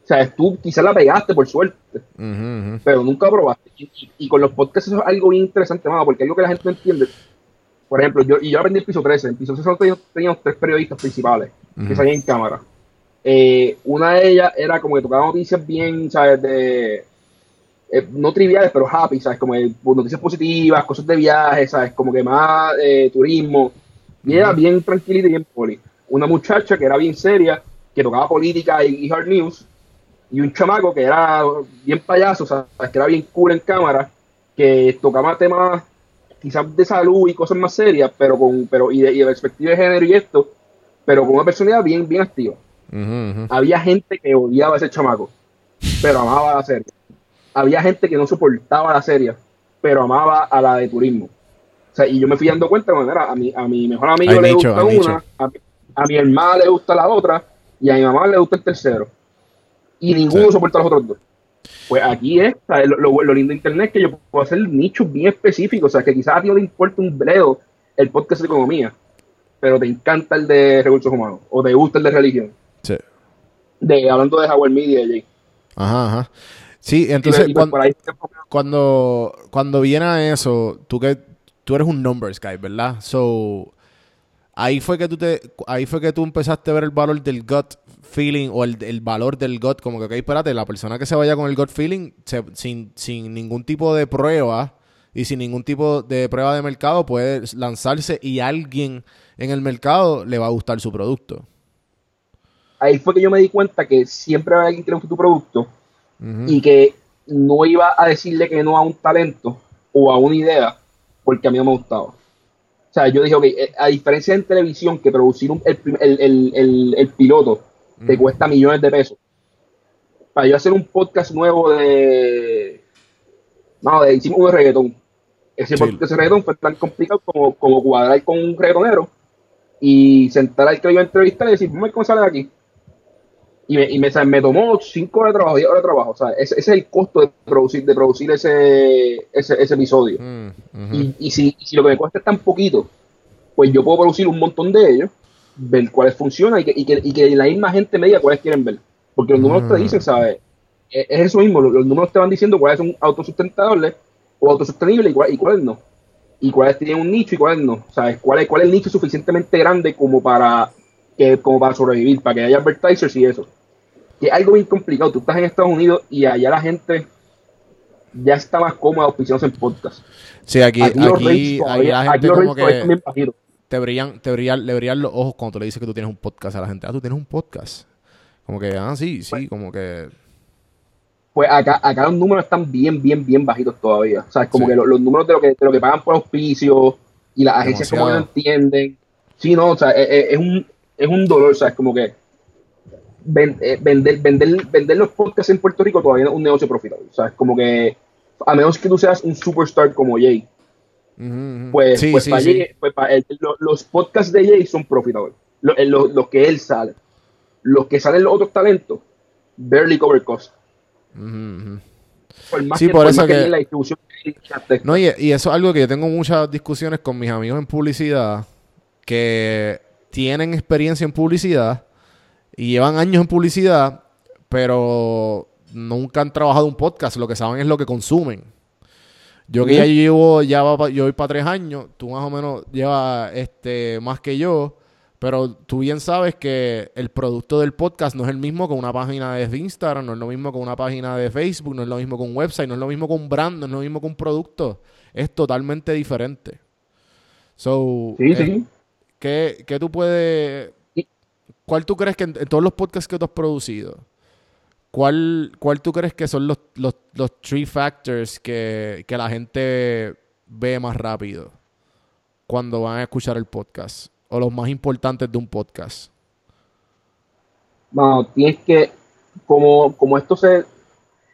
O sea, tú quizás la pegaste por suerte, pero nunca probaste. Y, con los podcasts eso es algo bien interesante, mano, porque algo que la gente no entiende. por ejemplo, yo, y yo aprendí el piso 13. En piso 13 teníamos, teníamos tres periodistas principales que salían en cámara. Eh, una de ellas era como que tocaba noticias bien, ¿sabes? De, eh, no triviales, pero happy, ¿sabes? Como de, noticias positivas, cosas de viajes, ¿sabes? Como que más eh, turismo. Y era bien tranquilita y bien poli. Una muchacha que era bien seria, que tocaba política y, hard news. Y un chamaco que era bien payaso, ¿sabes? Que era bien cool en cámara, que tocaba temas quizás de salud y cosas más serias, pero con pero y de, y de perspectiva de género y esto, pero con una personalidad bien, bien activa. Había gente que odiaba a ese chamaco, pero amaba la serie. Había gente que no soportaba la serie, pero amaba a la de turismo. O sea, y yo me fui dando cuenta, a mi, a mi mejor amigo le gusta una, a, mi hermana le gusta la otra, y a mi mamá le gusta el tercero. Y ninguno soporta a los otros dos. Pues aquí es, lo, lo, lindo de internet es que yo puedo hacer nichos bien específicos, o sea, que quizás a ti no te importa un bledo el podcast de economía, pero te encanta el de recursos humanos, o te gusta el de religión. Sí. De, hablando de Howard Media, Jay. Ajá, ajá. Sí, entonces cuando, cuando, viene a eso, tú que tú eres un numbers guy, ¿verdad? So ahí fue que tú te ahí fue que tú empezaste a ver el valor del gut feeling o el, valor del gut, como que, ok, espérate, la persona que se vaya con el gut feeling sin, sin ningún tipo de prueba y sin ningún tipo de prueba de mercado puede lanzarse y alguien en el mercado le va a gustar su producto. Ahí fue que yo me di cuenta que siempre había alguien que le gusta tu producto y que no iba a decirle que no a un talento o a una idea porque a mí no me gustaba. O sea, yo dije, ok, eh, a diferencia en televisión que producir el, piloto te cuesta millones de pesos, para yo hacer un podcast nuevo de... No, de, hicimos de reggaetón. Ese podcast de reggaetón fue tan complicado como, como cuadrar con un reggaetonero y sentar al que iba a entrevistar y decir, ¿cómo sale de aquí? y me, y me, me, tomó 5 horas de trabajo, 10 horas de trabajo. O sea, ese, es el costo de producir, de producir ese, ese, ese episodio. Mm, y, y, si, si, lo que me cuesta es tan poquito, pues yo puedo producir un montón de ellos, ver cuáles funcionan y que, y que, y que la misma gente me diga cuáles quieren ver. Porque los números te mm. dicen, ¿sabes? Es, eso mismo, los, números te van diciendo cuáles son autosustentables o autosostenibles y, y cuáles no. Y cuáles tienen un nicho y cuáles no. ¿Sabes? ¿Cuál es, cuál es el nicho suficientemente grande como para, que, como para sobrevivir, para que haya advertisers y eso que es algo bien complicado. Tú estás en Estados Unidos y allá la gente ya está más cómoda auspiciándose en podcast. Sí, aquí, aquí, aquí, la gente como que te brillan, te brillan, le brillan los ojos cuando tú le dices que tú tienes un podcast a la gente. Ah, tú tienes un podcast. Como que, ah, sí, sí, pues como que... Pues acá, acá los números están bien, bien, bien bajitos todavía. O sea, es como que los, números de lo que, de lo que pagan por auspicio y las agencias como no entienden. Sí, no, o sea, es, e, es, un, es un dolor, o sea, es como que eh, vender, vender, vender los podcasts en Puerto Rico todavía es un negocio profitable. O sea, es como que, a menos que tú seas un superstar como Jay, pues, pues, para pues para los podcasts de Jay son profitables. Los lo, que él sale. Los que salen los otros talentos, barely cover cost. sí, por eso que... no, y, y eso es algo que yo tengo muchas discusiones con mis amigos en publicidad que tienen experiencia en publicidad y llevan años en publicidad, pero nunca han trabajado un podcast. Lo que saben es lo que consumen. Yo que ya llevo, ya yo voy para tres años, tú más o menos llevas este, más que yo, pero tú bien sabes que el producto del podcast no es el mismo con una página de Instagram, no es lo mismo con una página de Facebook, no es lo mismo con un website, no es lo mismo con un brand, no es lo mismo con un producto. Es totalmente diferente. So, sí, sí. Eh, ¿qué, tú puedes ¿Cuál tú crees que en, todos los podcasts que tú has producido, cuál, cuál tú crees que son los, los, los three factors que, la gente ve más rápido cuando van a escuchar el podcast? O los más importantes de un podcast. No, tienes que, como, como esto se,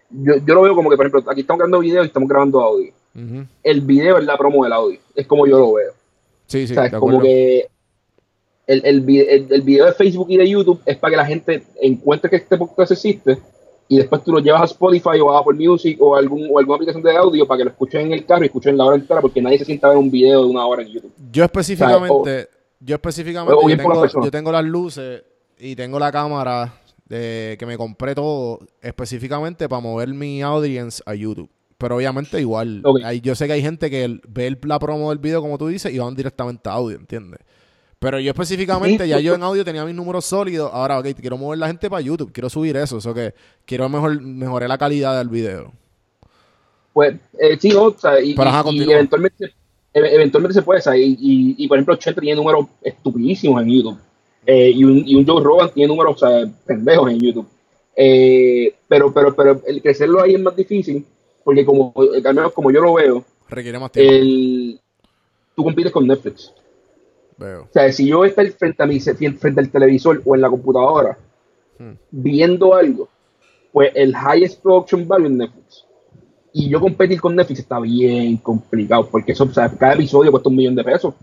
yo, yo, lo veo como que, por ejemplo, aquí estamos grabando video y estamos grabando audio. El video es la promo del audio, es como yo lo veo. Sí, sí, o sea, es como que el, el, el, video de Facebook y de YouTube es para que la gente encuentre que este podcast existe y después tú lo llevas a Spotify o a Apple Music o, algún, o alguna aplicación de audio para que lo escuchen en el carro y escuchen la hora entera porque nadie se sienta a ver un video de una hora en YouTube. Yo específicamente, yo específicamente, yo tengo, yo tengo, las luces y tengo la cámara de, que me compré todo específicamente para mover mi audience a YouTube. pero obviamente igual. Ok. Hay- yo sé que hay gente que ve la promo del video, como tú dices, y van directamente a audio, ¿entiendes? Pero yo específicamente, ya yo en audio tenía mis números sólidos. Ahora, ok, quiero mover la gente para YouTube, quiero subir eso. Eso que quiero mejor, mejorar la calidad del video. Pues eh, sí, o sea, y, Pero ajá, y- y continúa. eventualmente, e- eventualmente se puede, o sea, y, y, y, por ejemplo, Chente tiene números estupidísimos en YouTube. Eh, y, un, y un Joe Rogan tiene números, o sea, pendejos en YouTube. Eh, pero, pero, pero el crecerlo ahí es más difícil, porque como, al menos como yo lo veo, Requiere más tiempo. el, tú compites con Netflix. Veo. O sea, si yo voy a estar frente, a mi, frente al televisor o en la computadora Hmm. viendo algo, pues el highest production value en Netflix. Y yo competir con Netflix está bien complicado, porque eso, o sea, cada episodio cuesta un millón de pesos.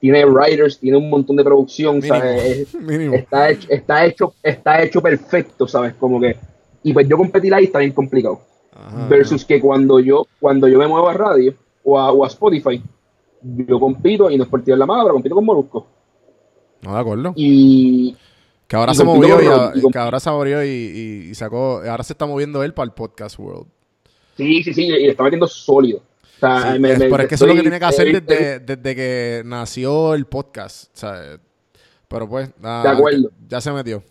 Tiene writers, tiene un montón de producción, Mínimo. ¿sabes? Es- Mínimo. está, hecho, está, hecho, está hecho perfecto, ¿sabes? Como que. Y pues yo competir ahí está bien complicado. Ajá. Versus que cuando yo, cuando yo me muevo a radio o a, o a Spotify, yo compito y no es por tirar la mano, pero compito con Molusco. No, de acuerdo. Y Que ahora y se movió y, que ahora se abrió y, y- sacó. Ahora se está moviendo él para el podcast world. sí, sí, sí, y le está metiendo sólido. O sea, Sí, me- es- me- pero es que eso es lo que tiene que hacer desde, desde que nació el podcast. Pero pues, nada, De acuerdo. ya se metió.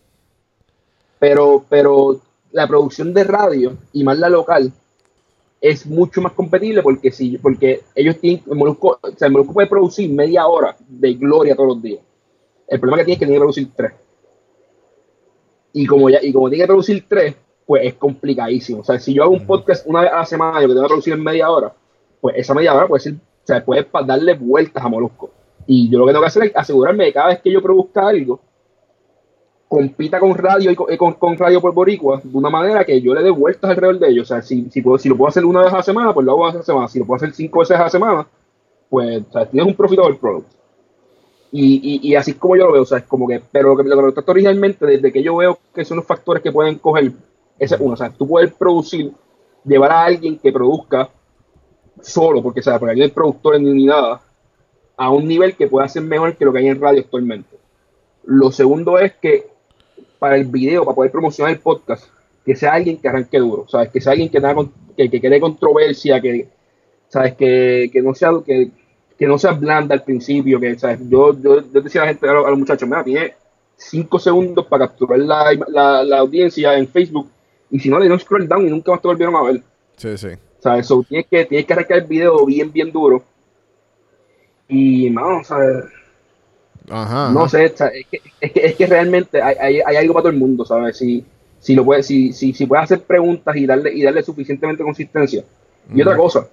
pero, pero la producción de radio y más la local es mucho más competible porque si, porque ellos tienen, el Molusco, o sea, el Molusco puede producir media hora de gloria todos los días. El problema que tiene es que tiene que producir tres. Y como ya, y como tiene que producir tres, pues es complicadísimo. O sea, si yo hago un podcast una vez a la semana y lo tengo que producir en media hora, pues esa media hora puede ser, o sea, puede darle vueltas a Molusco. Y yo lo que tengo que hacer es asegurarme de que cada vez que yo produzca algo, compita con radio y con, eh, con- radio por Boricua de una manera que yo le dé vueltas alrededor de ellos. O sea, si, si, puedo, si lo puedo hacer una vez a la semana, pues lo hago a la semana. Si lo puedo hacer cinco veces a la semana, pues tienes un profitable product. Y, y, y así es como yo lo veo, o sea, es como que, pero lo que, lo que trata originalmente, desde que yo veo que son los factores que pueden coger, ese es uno, o sea, tú puedes producir, llevar a alguien que produzca solo, porque, o sea, porque hay productores ni, ni nada, a un nivel que pueda ser mejor que lo que hay en radio actualmente. Lo segundo es que para el video, para poder promocionar el podcast, que sea alguien que arranque duro, ¿sabes? Que sea alguien que, con- que, que cree controversia, que, ¿sabes? Que, que no sea que, que no sea blanda al principio, que, ¿sabes? Yo, yo, yo decía a la gente, a los, a los muchachos, mira, tiene cinco segundos para capturar la, la, la audiencia en Facebook, y si no, le dieron scroll down y nunca más te volvieron a ver. Sí, sí. ¿Sabes? So, tienes, que, tienes que arrancar el video bien, bien duro. Y, no, ¿sabes? Ajá. No sé, es que, es que, es que realmente hay, hay, hay algo para todo el mundo, ¿sabes? Si, si lo puedes, si, si, si puedes hacer preguntas y darle, y darle suficientemente consistencia. Y otra cosa,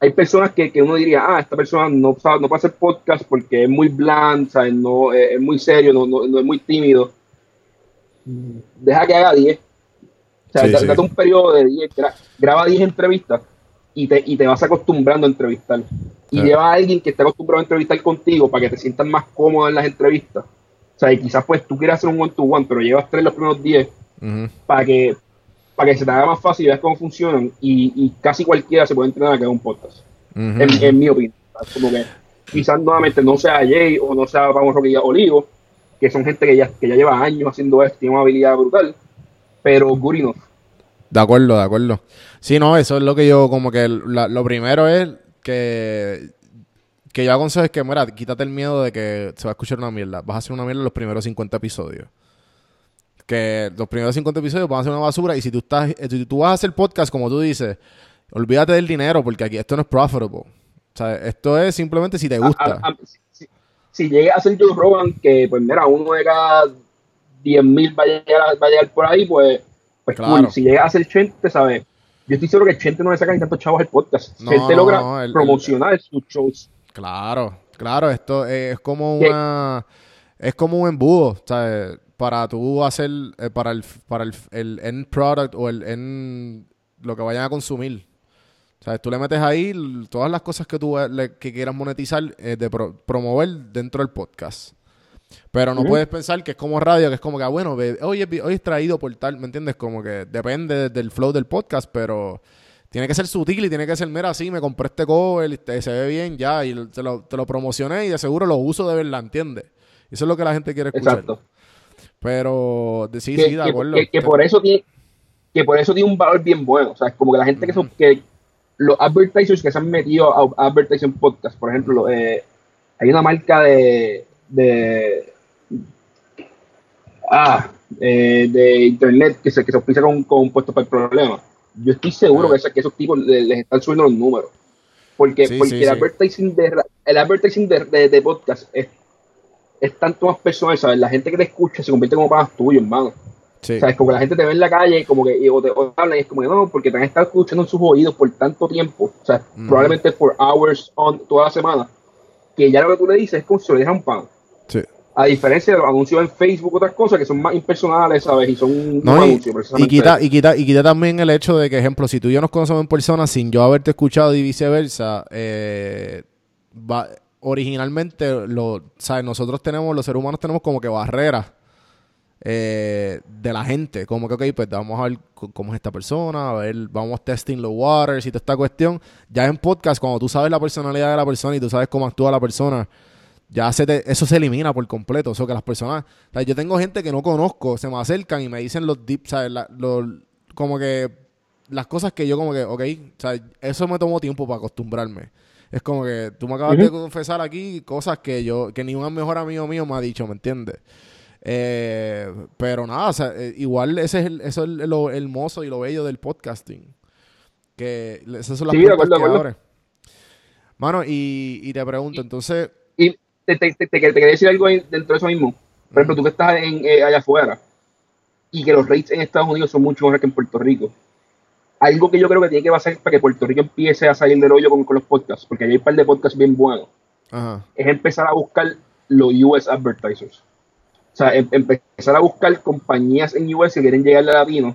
hay personas que, que uno diría, ah, esta persona no sabe, no puede hacer podcast porque es muy bland, ¿sabes? No, es, es muy serio, no, no, no es muy tímido. Deja que haga 10. O sea, Sí, da- sí. date un periodo de 10, gra- graba 10 entrevistas y te, y te vas acostumbrando a entrevistar. Y lleva a alguien que esté acostumbrado a entrevistar contigo para que te sientas más cómodo en las entrevistas. O sea, y quizás pues tú quieras hacer un one-to-one, pero llevas tres los primeros 10 Ujú. para que, para que se te haga más fácil y veas cómo funcionan. Y, y casi cualquiera se puede entrenar a que haga un podcast, Ujú. en, en mi opinión. Como que quizás nuevamente no sea Jay o no sea Vamos Rocky Olivo, que son gente que ya, que ya lleva años haciendo esto, tiene una habilidad brutal, pero good enough. De acuerdo, de acuerdo. Sí, no, eso es lo que yo, como que la- lo primero es que, que yo aconsejo es que, mira, quítate el miedo de que se va a escuchar una mierda. Vas a hacer una mierda los primeros 50 episodios. Que los primeros 50 episodios van a ser una basura y si tú estás, eh, si tú vas a hacer podcast, como tú dices, olvídate del dinero porque aquí esto no es profitable. O sea, esto es simplemente si te gusta. A- a- si, si- si llega a ser Joe Rogan, que pues mira, uno de cada 10.000 va, a llegar a- va a llegar por ahí, pues, pues Claro. cool. Si llega a ser Chente, ¿sabes? Yo estoy seguro que Chente no le saca ni tantos chavos al podcast. No, Chente no, logra no, el- el- promocionar sus shows. Claro, claro, esto es como ¿Qué? una es como un embudo, ¿sabes? Para tú hacer eh, para el para el, el end product o el end lo que vayan a consumir. ¿Sabes? Tú le metes ahí todas las cosas que tú le- que quieras monetizar eh, de pro- promover dentro del podcast. Pero no puedes pensar que es como radio, que es como que, ah, bueno, hoy es, hoy es traído por tal, ¿me entiendes? Como que depende del flow del podcast, pero tiene que ser sutil y tiene que ser, mira, sí, me compré este cover, y te- se ve bien ya, y te lo, te lo promocioné y de seguro lo uso de verdad, ¿entiendes? Eso es lo que la gente quiere escuchar. Exacto. Pero, de- sí, que, sí, de acuerdo. que- que por eso tiene que por eso tiene un valor bien bueno. O sea, es como que la gente que, son, que, los advertisers que se han metido a, advertising podcast, por ejemplo, eh, hay una marca de, de ah, eh, de internet que se, que se auspicia con, con puestos para el problema. Yo estoy seguro que, que, esos tipos les, están subiendo los números. Porque, porque el, advertising de, el advertising de, de, podcast es, es tanto más personal, ¿sabes? La gente que te escucha se convierte como panas tuyos, hermano. Sí. ¿Sabes? Como que la gente te ve en la calle y como que y, o te, hablan y es como que no, porque te han estado escuchando en sus oídos por tanto tiempo, o sea, probablemente por hours on toda la semana, que ya lo que tú le dices es como si lo dejan un pan. Sí. A diferencia de los anuncios en Facebook, otras cosas que son más impersonales, ¿sabes? Y son no, anuncios. Y quita, y, quita, y quita también el hecho de que, ejemplo, si tú y yo nos conocemos en persona sin yo haberte escuchado y viceversa, eh, originalmente, lo, ¿sabes? Nosotros tenemos, los seres humanos tenemos como que barreras eh, de la gente. Como que, ok, pues vamos a ver cómo es esta persona, a ver, vamos testing los waters y toda esta cuestión. Ya en podcast, cuando tú sabes la personalidad de la persona y tú sabes cómo actúa la persona, ya se eso se elimina por completo. O sea, que las personas. yo tengo gente que no conozco, se me acercan y me dicen los los, como que las cosas que yo, como que, ok, eso me tomó tiempo para acostumbrarme. Es como que tú me acabas de confesar aquí cosas que yo, que ni un mejor amigo mío me ha dicho, ¿me entiendes? Eh, pero nada, o sea, eh, igual ese es el, eso es lo hermoso y lo bello del podcasting. Que esas son las sí, Mano, y, y, te pregunto, entonces te, te, te, quería decir algo dentro de eso mismo. Por ejemplo, tú que estás en, eh, allá afuera y que los rates en Estados Unidos son mucho mejores que en Puerto Rico. Algo que yo creo que tiene que pasar para que Puerto Rico empiece a salir del hoyo con, con los podcasts, porque hay un par de podcasts bien buenos, es empezar a buscar los US advertisers. O sea, em, empezar a buscar compañías en US que quieren llegar a latino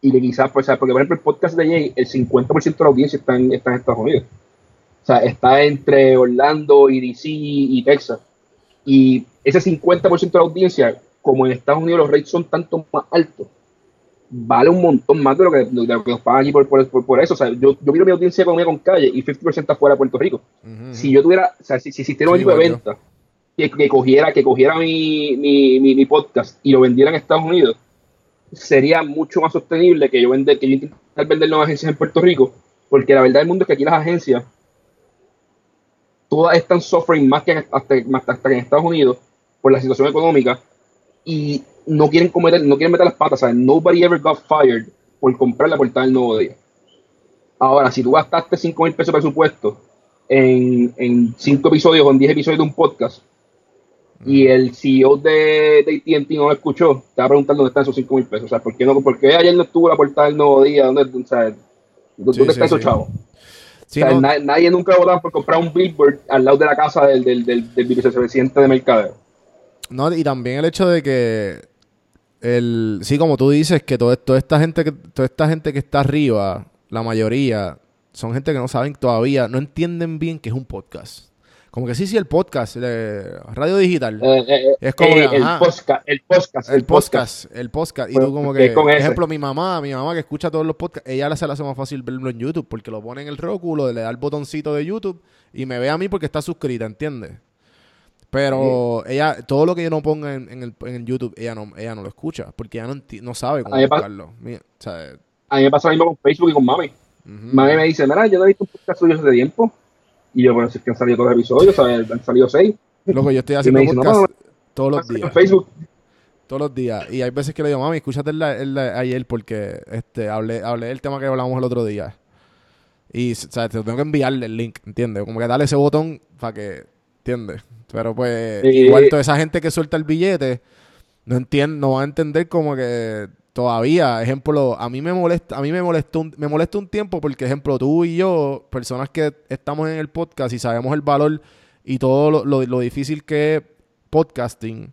y que quizás, pues, porque por ejemplo el podcast de Jay, el 50% de la audiencia está en, está en Estados Unidos. O sea, está entre Orlando y DC y Texas. Y ese 50% de la audiencia, como en Estados Unidos los rates son tanto más altos, vale un montón más de lo que, de lo que nos pagan aquí por, por, eso. O sea, yo, yo miro mi audiencia de economía con calle y 50% está fuera de Puerto Rico. Si yo tuviera, o sea, si, si existiera un equipo de venta que, que, cogiera, que cogiera mi, mi, mi, podcast y lo vendiera en Estados Unidos, sería mucho más sostenible que yo, vender, que yo intentar vender nuevas agencias en Puerto Rico, porque la verdad del mundo es que aquí las agencias todas están suffering más que hasta, hasta, en Estados Unidos por la situación económica y no quieren cometer, no quieren meter las patas, ¿sabes? Nobody ever got fired por comprar la portada del nuevo día. Ahora, si tú gastaste 5 mil pesos de presupuesto en, en 5 episodios o en 10 episodios de un podcast y el CEO de, de AT&T no lo escuchó, te va a preguntar dónde están esos 5 mil pesos. O sea, ¿por qué, no, ¿por qué ayer no estuvo la portada del nuevo día? ¿Dónde, o sea, ¿dónde está nadie nunca votado por comprar un billboard al lado de la casa del, del, del, vicepresidente de Mercadeo. No, y también el hecho de que el sí, como tú dices, que todo, toda esta gente que toda esta gente que está arriba, la mayoría son gente que no saben todavía, no entienden bien qué es un podcast. Como que sí, sí, el podcast, de radio digital. Eh, eh, eh, es como el, podcast, el podcast, el podcast, el podcast. Y tú como que, por ejemplo, mi mamá, mi mamá que escucha todos los podcasts, ella se le hace más fácil verlo en YouTube porque lo pone en el Roku, le da el botoncito de YouTube y me ve a mí porque está suscrita, ¿entiendes? Pero ella, todo lo que yo no ponga en, en, el, en YouTube, ella no, ella no lo escucha porque ella no, no sabe cómo buscarlo. a mí me pasa lo mismo con Facebook y con mami. Mami me dice, mira, yo no he visto un podcast suyo hace tiempo y yo, bueno, si es que han salido todos los episodios, ¿sabes? han salido seis. Loco, yo estoy haciendo podcast todos los días. Facebook. Todos los días. Y hay veces que le digo, mami, escúchate el, ayer porque este, hablé, hablé del tema que hablamos el otro día. Y, ¿sabes? Te tengo que enviarle el link, ¿entiendes? Como que darle ese botón para que, ¿entiendes? Pero pues, igual toda esa gente que suelta el billete, no entiende, no va a entender como que todavía, ejemplo, a mí me molesta, a mí me molesta un, me molesta un tiempo porque, ejemplo, tú y yo, personas que estamos en el podcast y sabemos el valor y todo lo, difícil que es podcasting,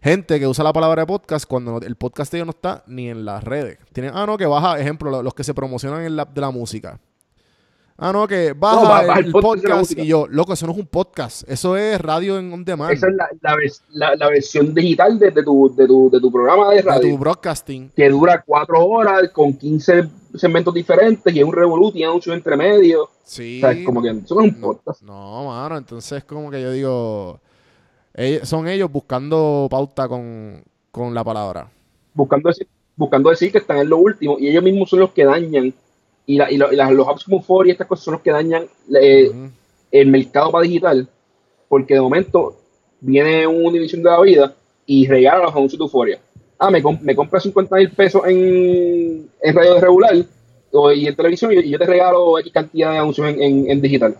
gente que usa la palabra podcast cuando el podcast no está ni en las redes. Tienen, ah, no, que baja, ejemplo, los que se promocionan en la de la música. Ah, no, que baja, el, podcast, y yo, loco, eso no es un podcast, eso es radio en on demand. Esa es la, la, versión digital de, tu, de, tu, de, tu, programa de radio. De tu broadcasting. Que dura cuatro horas con 15 segmentos diferentes y es un revolut y un entre medio. Sí. O sea, como que eso no es un podcast. No, mano, entonces como que yo digo, son ellos buscando pauta con, la palabra. Buscando decir, buscando decir que están en lo último y ellos mismos son los que dañan Y, la, y, los apps como For y estas cosas son los que dañan eh, el mercado para digital, porque de momento viene una división de la vida y regala los anuncios de Euforia. Ah, me, me compras 50 mil pesos en, en radio regular y en televisión y, yo te regalo X cantidad de anuncios en, en, digital.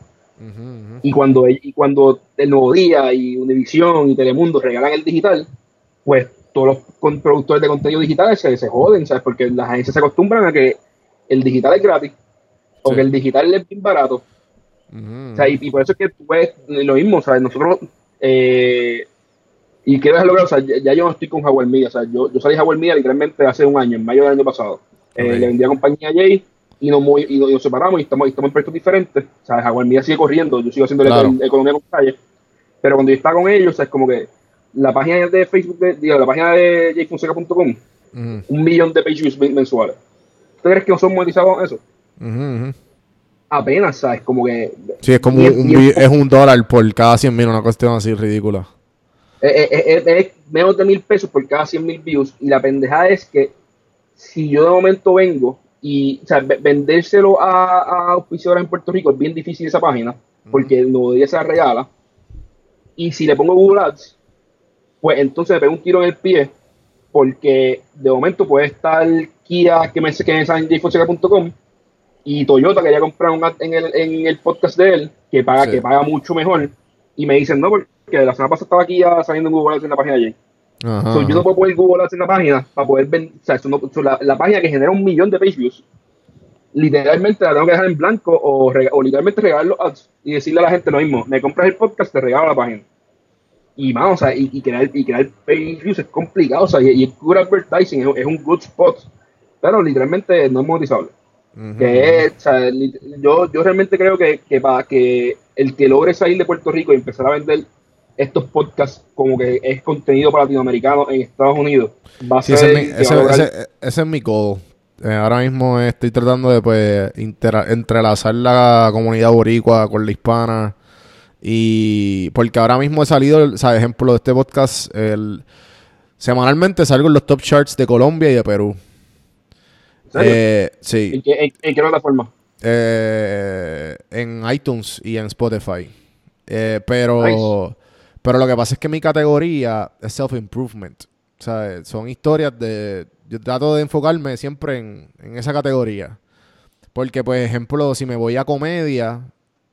Y cuando y cuando el Nuevo Día y Univision y Telemundo regalan el digital, pues todos los productores de contenido digital se, se joden, ¿sabes? Porque las agencias se acostumbran a que el digital es gratis o que el digital es bien barato. o sea, y, por eso es que tú ves lo mismo, ¿sabes? Nosotros, eh, y quiero dejarlo claro, o sea, ya, yo no estoy con Jaguar Media, o sea, yo, yo salí de Jaguar Media literalmente hace un año, en mayo del año pasado. Eh, le vendí a compañía Jay y nos, y nos, separamos y estamos, estamos en proyectos diferentes. O sea, Jaguar Media sigue corriendo, yo sigo haciendo la economía con calle. Pero cuando yo estaba con ellos, o sea, es como que la página de Facebook, de, digo, la página de jfonseca.com, un millón de page views mensuales. ¿Tú crees que no son monetizados eso? Apenas, ¿sabes? Como que... Sí, es como un, es un dólar por cada 100 mil, una cuestión así ridícula. Es, menos de mil pesos por cada 100 mil views. Y la pendejada es que si yo de momento vengo y, o sea, vendérselo a, a auspiciadores en Puerto Rico es bien difícil esa página, porque no debería ser regala. Y si le pongo Google Ads, pues entonces me pego un tiro en el pie, porque de momento puede estar Kia que me, que me en y Toyota que ya compraron en el, en el podcast de él, que paga, que paga mucho mejor, y me dicen, no, porque la semana pasada estaba aquí ya saliendo en Google Ads en la página de Jay. yo no puedo poner Google Ads en la página para poder ver, o sea, la, página que genera un millón de page views, literalmente la tengo que dejar en blanco o, o literalmente regalar los ads y decirle a la gente lo mismo, me compras el podcast, te regalo la página y vamos, o sea, y, y, crear, y crear page views es complicado, o sea, y, y good advertising es, un good spot, pero literalmente no es monetizable. que o sea, yo, yo realmente creo que, que para que el que logre salir de Puerto Rico y empezar a vender estos podcasts como que es contenido para latinoamericanos en Estados Unidos, va a ser... Ese, es mi goal. Eh, ahora mismo estoy tratando de pues entrelazar la comunidad boricua con la hispana y porque ahora mismo he salido, o sea, ejemplo de este podcast, el, semanalmente salgo en los top charts de Colombia y de Perú. Eh, sí. ¿En qué, en, plataforma? Eh, en iTunes y en Spotify. Eh, pero, pero lo que pasa es que mi categoría es self-improvement. O sea, son historias de... Yo trato de enfocarme siempre en, en esa categoría. Porque, por ejemplo, si me voy a comedia,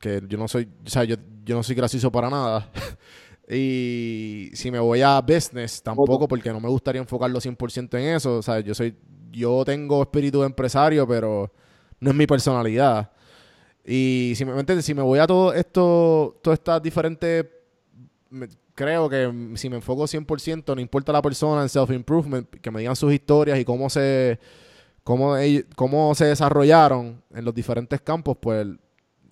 que yo no soy, o sea, yo, yo no soy gracioso para nada. y si me voy a business, tampoco, porque no me gustaría enfocarlo 100% en eso. O sea, yo soy, yo tengo espíritu de empresario, pero no es mi personalidad. Y si me, entiendes, si me voy a todo esto, todas estas diferentes, creo que si me enfoco 100%, no importa la persona en self-improvement, que me digan sus historias y cómo se, cómo, cómo se desarrollaron en los diferentes campos, pues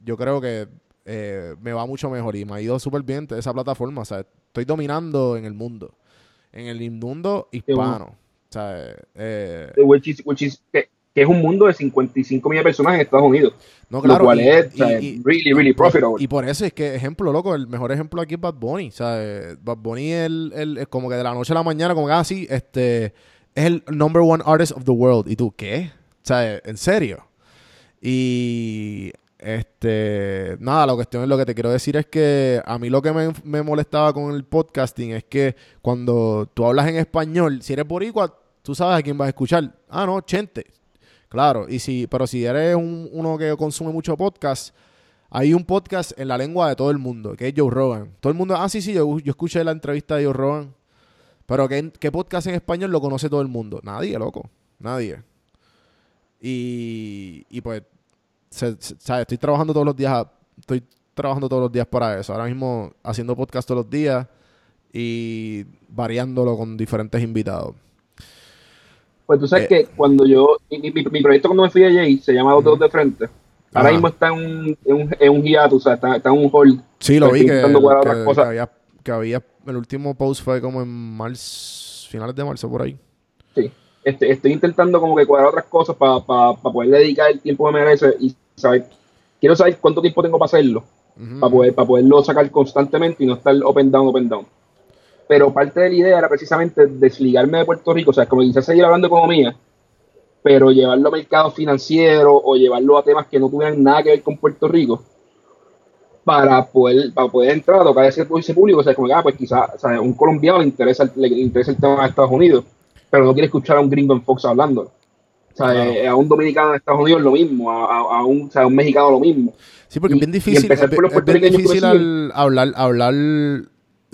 yo creo que eh, me va mucho mejor y me ha ido súper bien esa plataforma. O sea, estoy dominando en el mundo, en el mundo hispano. O sea, eh, que, es un mundo de 55 millones de personas en Estados Unidos. No, claro. Lo cual es really, really profitable. Y por eso es que, ejemplo, loco, el mejor ejemplo aquí es Bad Bunny. O sea, Bad Bunny es el, el, como que de la noche a la mañana, como que así, ah, este, es el number one artist of the world. ¿Y tú qué? O sea, en serio. Y este, nada, la cuestión es lo que te quiero decir es que a mí lo que me, molestaba con el podcasting es que cuando tú hablas en español, si eres boricua, tú sabes a quién vas a escuchar. Ah, no, Chente. Claro, y si, pero si eres uno que consume mucho podcast, hay un podcast en la lengua de todo el mundo, que es Joe Rogan. Todo el mundo, ah, sí, sí, yo, yo escuché la entrevista de Joe Rogan. Pero ¿qué, ¿qué podcast en español lo conoce todo el mundo? Nadie, loco. Nadie. Y, y pues Estoy trabajando todos los días, estoy trabajando todos los días para eso. Ahora mismo haciendo podcast todos los días y variándolo con diferentes invitados. Pues tú sabes eh, que cuando yo, mi, proyecto cuando me fui a Jay se llama Dos Dedos de Frente. Ahora mismo está en un, en un, en un hiato, o sea, está, está, en un hold. Sí, lo vi que, había, que había, el último post fue como en marzo, finales de marzo por ahí. Sí, este, estoy intentando como que cuadrar otras cosas para poder dedicar el tiempo que me merece y quiero saber cuánto tiempo tengo para hacerlo, para, poder, para poderlo sacar constantemente y no estar open down, open down. Pero parte de la idea era precisamente desligarme de Puerto Rico, o sea, como quise seguir hablando de economía, pero llevarlo a mercados financieros o llevarlo a temas que no tuvieran nada que ver con Puerto Rico para poder, para poder entrar a tocar ese, público. O sea, como que, ah, pues quizás a un colombiano le interesa, le interesa el tema de Estados Unidos, pero no quiere escuchar a un gringo en Fox hablando. O sea, eh, a un dominicano de Estados Unidos lo mismo, a, un, o sea, a un mexicano lo mismo. Sí, porque es bien difícil, es, bien difícil hablar, hablar,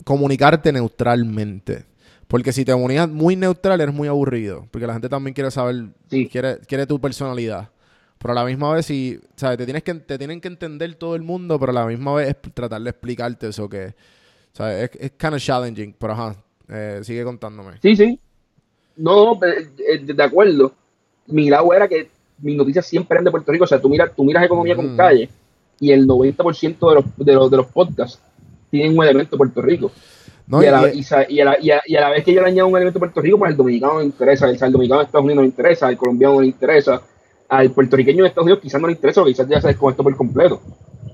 comunicarte neutralmente. Porque si te comunicas muy neutral, eres muy aburrido. Porque la gente también quiere saber, quiere, quiere tu personalidad. Pero a la misma vez, si, ¿sabes? Te, tienes que, te tienen que entender todo el mundo, pero a la misma vez es tratar de explicarte eso que, ¿sabes? Es, es kind of challenging, pero ajá, eh, sigue contándome. Sí, sí. No, eh, de acuerdo. Mi lado era que mis noticias siempre eran de Puerto Rico. O sea, tú miras, tú miras economía con mm. calle y el 90% de los, de, los, de los podcasts tienen un elemento de Puerto Rico. y, a la, y, a la, y, a, la, vez que yo le añado un elemento de Puerto Rico, pues el dominicano no le interesa, el, el dominicano de Estados Unidos no le interesa, el colombiano no le interesa, al puertorriqueño de Estados Unidos quizás no le interesa, o quizás ya se desconectó por completo.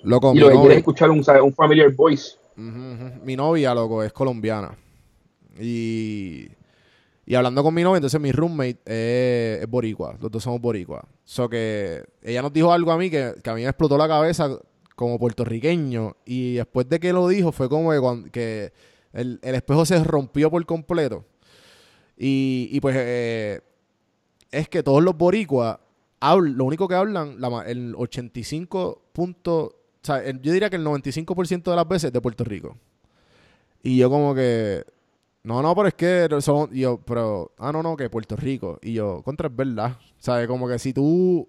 Loco, y lo que quiere es escuchar un, un familiar voice. Mi novia, loco, es colombiana. Y, y hablando con mi novia, entonces mi roommate es, boricua. Los dos somos boricua. So que ella nos dijo algo a mí que, a mí me explotó la cabeza como puertorriqueño. Y después de que lo dijo, fue como que, el, espejo se rompió por completo. Y, y pues eh, es que todos los boricuas lo único que hablan, el 85 puntos, o sea, yo diría que el 95% de las veces es de Puerto Rico. Y yo como que, no, no, pero es que son, yo, pero, ah, no, no, que Puerto Rico. Y yo, contra es verdad. ¿Sabes? Como que si tú, o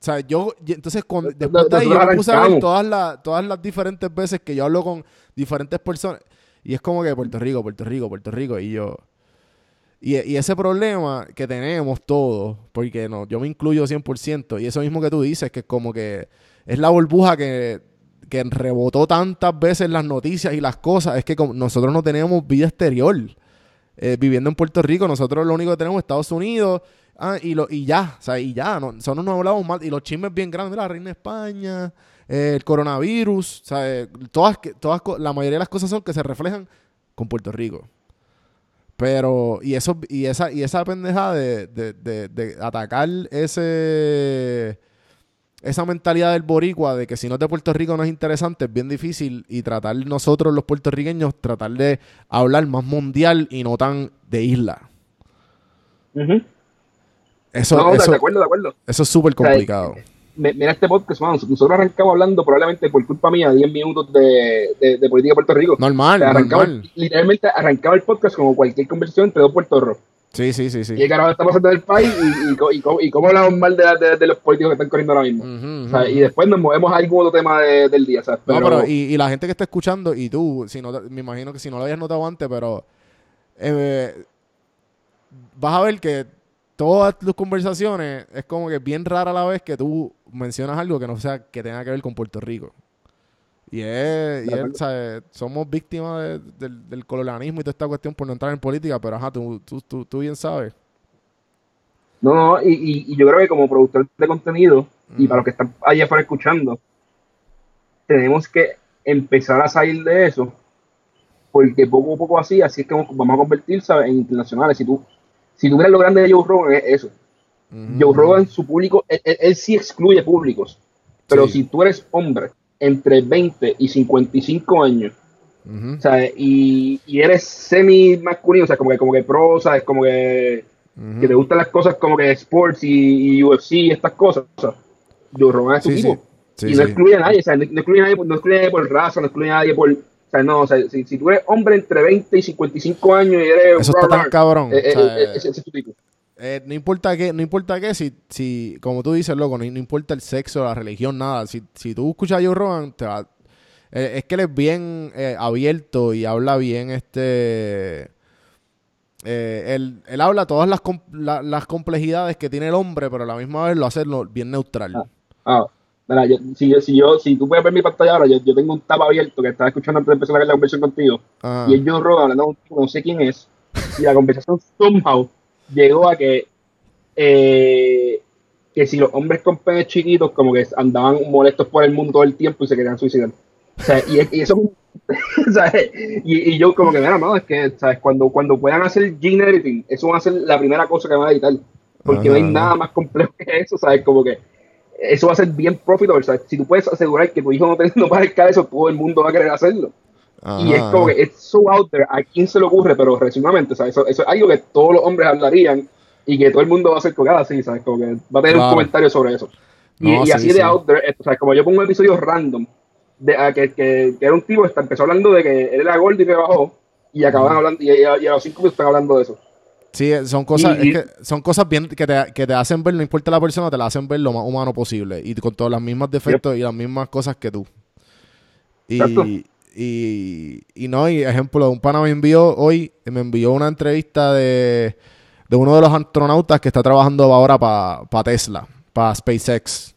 sea, yo, entonces, después de ahí, yo me puse a ver todas las, todas las diferentes veces que yo hablo con diferentes personas. Y es como que Puerto Rico, Puerto Rico, Puerto Rico. Y yo, y, ese problema que tenemos todos, porque no, yo me incluyo 100%, y eso mismo que tú dices, que es como que es la burbuja que, que rebotó tantas veces las noticias y las cosas, es que nosotros no tenemos vida exterior. Eh, viviendo en Puerto Rico, nosotros lo único que tenemos es Estados Unidos, ah, y, lo, y ya, o sea, y ya, no, nosotros no hablamos más, y los chismes bien grandes, la reina de España, el coronavirus, o sea, todas, todas, la mayoría de las cosas son que se reflejan con Puerto Rico. Pero, y eso, y esa, y esa pendeja de, de, de, atacar ese esa mentalidad del boricua de que si no es de Puerto Rico no es interesante, es bien difícil y tratar nosotros los puertorriqueños, tratar de hablar más mundial y no tan de isla. Eso, eso, de acuerdo, de acuerdo. Eso es súper complicado mira este podcast, nosotros arrancamos hablando probablemente por culpa mía 10 minutos de, de, política de Puerto Rico. Normal, normal. Literalmente arrancaba el podcast como cualquier conversación entre dos puertorros. Sí, sí, sí, sí. Y carajo está pasando del país y, y, cómo hablamos mal de, los políticos que están corriendo ahora mismo. y después nos movemos a algún otro tema del día. ¿sabes? no, pero y, la gente que está escuchando, y tú, si no, me imagino que si no lo habías notado antes, pero eh, vas a ver que todas tus conversaciones es como que bien rara la vez que tú mencionas algo que no sea que tenga que ver con Puerto Rico. Y es, somos víctimas del colonialismo y toda esta cuestión por no entrar en política, pero ajá, tú, tú, tú, bien sabes. No, y, y, yo creo que como productor de contenido, y mm. para los que están allá afuera escuchando, tenemos que empezar a salir de eso, porque poco a poco así, así es que vamos a convertirse en internacionales. Si tú si tú lo grande de Joe Rogan es eso. Joe Rogan, su público, él, sí excluye públicos. Pero si tú eres hombre entre 20 y 55 años, y, eres semi masculino, o sea, como que, como que pro, ¿sabes? Como que, que te gustan las cosas como que sports y, UFC y estas cosas, Joe Rogan es su tipo. y no excluye a nadie, o sea, no, excluye a nadie, no excluye a nadie por raza, no excluye a nadie por o sea, no, o sea, si, si, tú eres hombre entre 20 y 55 años y eres... Eso está tan cabrón. Eh, eh, ese, es tu tipo. Eh, no importa qué, no importa qué, si, si, como tú dices, loco, no, importa el sexo, la religión, nada. Si, si tú escuchas a Joe Rogan, te va, es que él es bien abierto y habla bien, este... él, él, habla todas las, las complejidades que tiene el hombre, pero a la misma vez lo hace bien neutral. Ah, ah si, si, yo, si tú puedes ver mi pantalla ahora, yo, yo tengo un tab abierto que estaba escuchando antes de empezar la conversación contigo. Y el John Rogan hablando no sé quién es. Y la conversación somehow llegó a que eh, que si los hombres con penes chiquitos como que andaban molestos por el mundo todo el tiempo y se querían suicidar. O sea, y, eso y, y, yo como que, mira, no, es que, ¿sabes? Cuando, cuando puedan hacer gene editing, eso va a ser la primera cosa que van a editar. porque no hay nada más complejo que eso, ¿sabes? Como que eso va a ser bien profitable, ¿sabes? Si tú puedes asegurar que tu hijo no, te, no eso, todo el mundo va a querer hacerlo. Y es como que es so out there, a quién se le ocurre, pero recientemente, ¿sabes? Eso, eso, es algo que todos los hombres hablarían y que todo el mundo va a hacer cogada así, ¿sabes? Como que va a tener un comentario sobre eso. y, así de out there, ¿sabes? Como yo pongo un episodio random, de, que, que, era un tipo que empezó hablando de que él era gordo y que bajó, y acaban hablando, y, a, los cinco minutos están hablando de eso. Sí, son cosas, es que son cosas bien que te, que te, hacen ver, no importa la persona, te la hacen ver lo más humano posible. Y con todos los mismos defectos y las mismas cosas que tú. Y, y, y, no, y ejemplo, un pana me envió hoy, me envió una entrevista de, de uno de los astronautas que está trabajando ahora para Tesla, para SpaceX.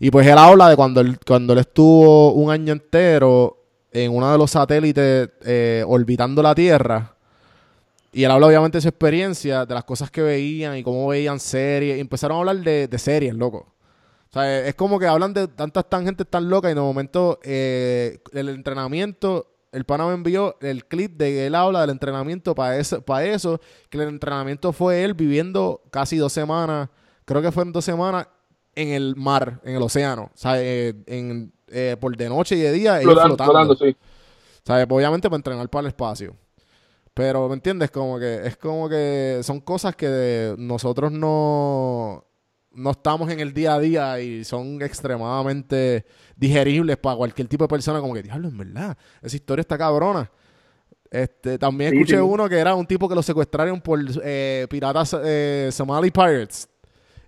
Y pues él habla de cuando él, cuando él estuvo un año entero en uno de los satélites eh, orbitando la Tierra. Y él habla obviamente de su experiencia, de las cosas que veían y cómo veían series. Y empezaron a hablar de series, loco. O sea, es como que hablan de tantas tangentes tan locas y de momento eh, el entrenamiento, el pana me envió el clip de que él habla del entrenamiento para eso, para eso, que el entrenamiento fue él viviendo casi dos semanas, creo que fueron dos semanas en el mar, en el océano, o sea, eh, en, eh, por de noche y de día, flotando. flotando sí. ¿Sabes? Obviamente para entrenar para el espacio. Pero, ¿me entiendes? Como que es como que son cosas que nosotros no no estamos en el día a día y son extremadamente digeribles para cualquier tipo de persona, como que, diablo, en verdad, esa historia está cabrona. Este, también escuché uno que era un tipo que lo secuestraron por eh, piratas eh, Somali Pirates.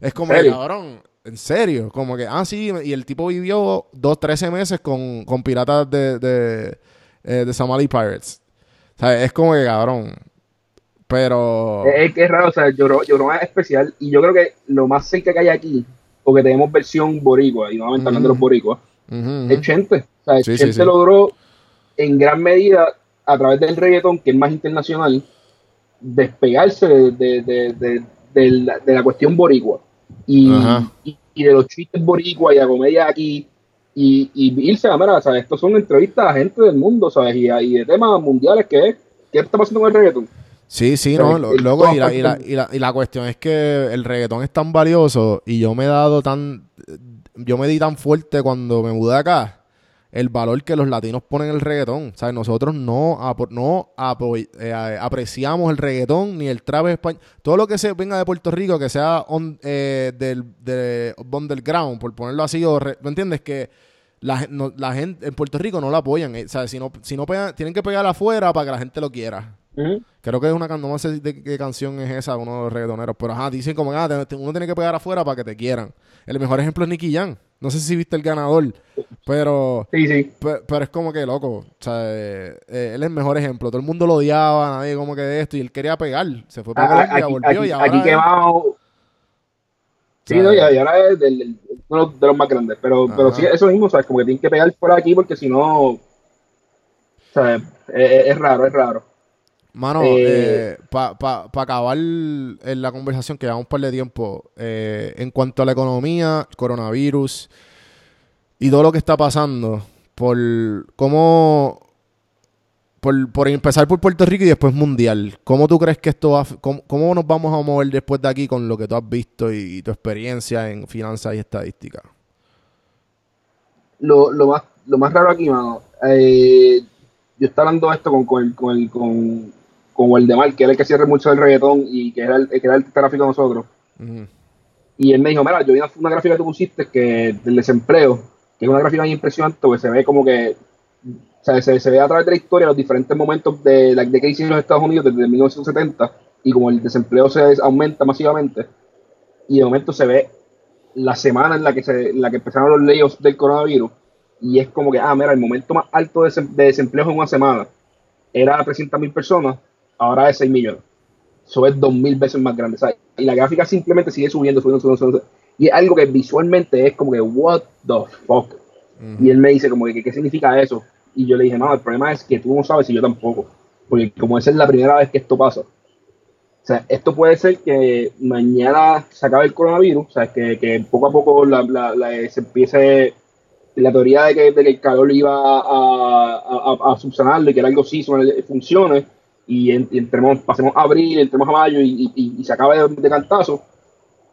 Es como, cabrón, en serio, como que, ah, sí, y el tipo vivió dos, trece meses con, piratas de, de, eh, de Somali Pirates. O sea, es como que, cabrón, pero. Es, que es raro, o sea, Lloró, es especial. Y yo creo que lo más cerca que hay aquí, porque tenemos versión boricua, y nuevamente hablando de los boricuas, es Chente. O sea, Chente logró en gran medida, a través del reggaetón, que es más internacional, despegarse de, de, de, de la, la, cuestión boricua. Y, y, de los chistes boricua y la comedia aquí. Y, y irse a ver, ¿sabes? Estos son entrevistas a gente del mundo, ¿sabes? Y, y de temas mundiales que es, ¿qué está pasando con el reggaetón? Sí, sí, no, luego y la, y, la, y, la, y la cuestión es que el reggaetón es tan valioso y yo me he dado tan, yo me di tan fuerte cuando me mudé acá, el valor que los latinos ponen el reggaetón. O sea, nosotros no, no eh, apreciamos el reggaetón ni el trap español. Todo lo que se venga de Puerto Rico, que sea eh, del, de underground, por ponerlo así, o ¿me entiendes? Que la, la, gente en Puerto Rico no lo apoyan. Eh, o sea, si no, si no pegan, tienen que pegar afuera para que la gente lo quiera. Creo que es una no sé de qué canción es esa, uno de los reggaetoneros, pero ajá, dicen como, ah, uno tiene que pegar afuera para que te quieran. El mejor ejemplo es Nicky Jam. No sé si viste el ganador, pero sí, sí. Pero, es como que loco, o sea, eh, eh, él es el mejor ejemplo. Todo el mundo lo odiaba, nadie como que de esto y él quería pegar, se fue para ah, Colombia, volvió y ahora aquí quemado. Sí, no, y, ahora es uno de los más grandes, pero, pero sí, eso mismo, ¿sabes? Como que tienen que pegar por aquí porque si no, ¿sabes? es raro, es raro. Mano, eh, eh para pa, acabar en la conversación, que llevamos un par de tiempo, eh, en cuanto a la economía, coronavirus y todo lo que está pasando, por cómo, por, por empezar por Puerto Rico y después mundial, ¿cómo tú crees que esto va, cómo, cómo, nos vamos a mover después de aquí con lo que tú has visto y, tu experiencia en finanzas y estadística? Lo, lo, más, lo más raro aquí, mano, eh, yo estaba hablando esto con, con, con, con el de Mal, que era el que cierre mucho el reggaetón y que era el, que era el gráfico de nosotros. Y él me dijo, mira, yo vi una, gráfica que tú pusiste que del desempleo, que es una gráfica muy impresionante, porque se ve como que, o sea, se, ve a través de la historia los diferentes momentos de la de crisis en los Estados Unidos desde 1970 y como el desempleo se aumenta masivamente. Y de momento se ve la semana en la que se la que empezaron los layoffs del coronavirus y es como que, ah, mira, el momento más alto de, desempleo en una semana. Era 300 mil personas ahora es 6 millones. Eso es 2000 veces más grande. Y la gráfica simplemente sigue subiendo, subiendo, subiendo, Y es algo que visualmente es como que, what the fuck. Y él me dice como que, ¿qué significa eso? Y yo le dije, no, el problema es que tú no sabes y yo tampoco. Porque como esa es la primera vez que esto pasa. O sea, esto puede ser que mañana se acabe el coronavirus, o sea, que, que poco a poco la, se empiece la teoría de que, el calor iba a, a, a, subsanarlo y que era algo sí funcione, y, entremos, pasemos a abril, entremos a mayo y, y, se acabe de, cantazo,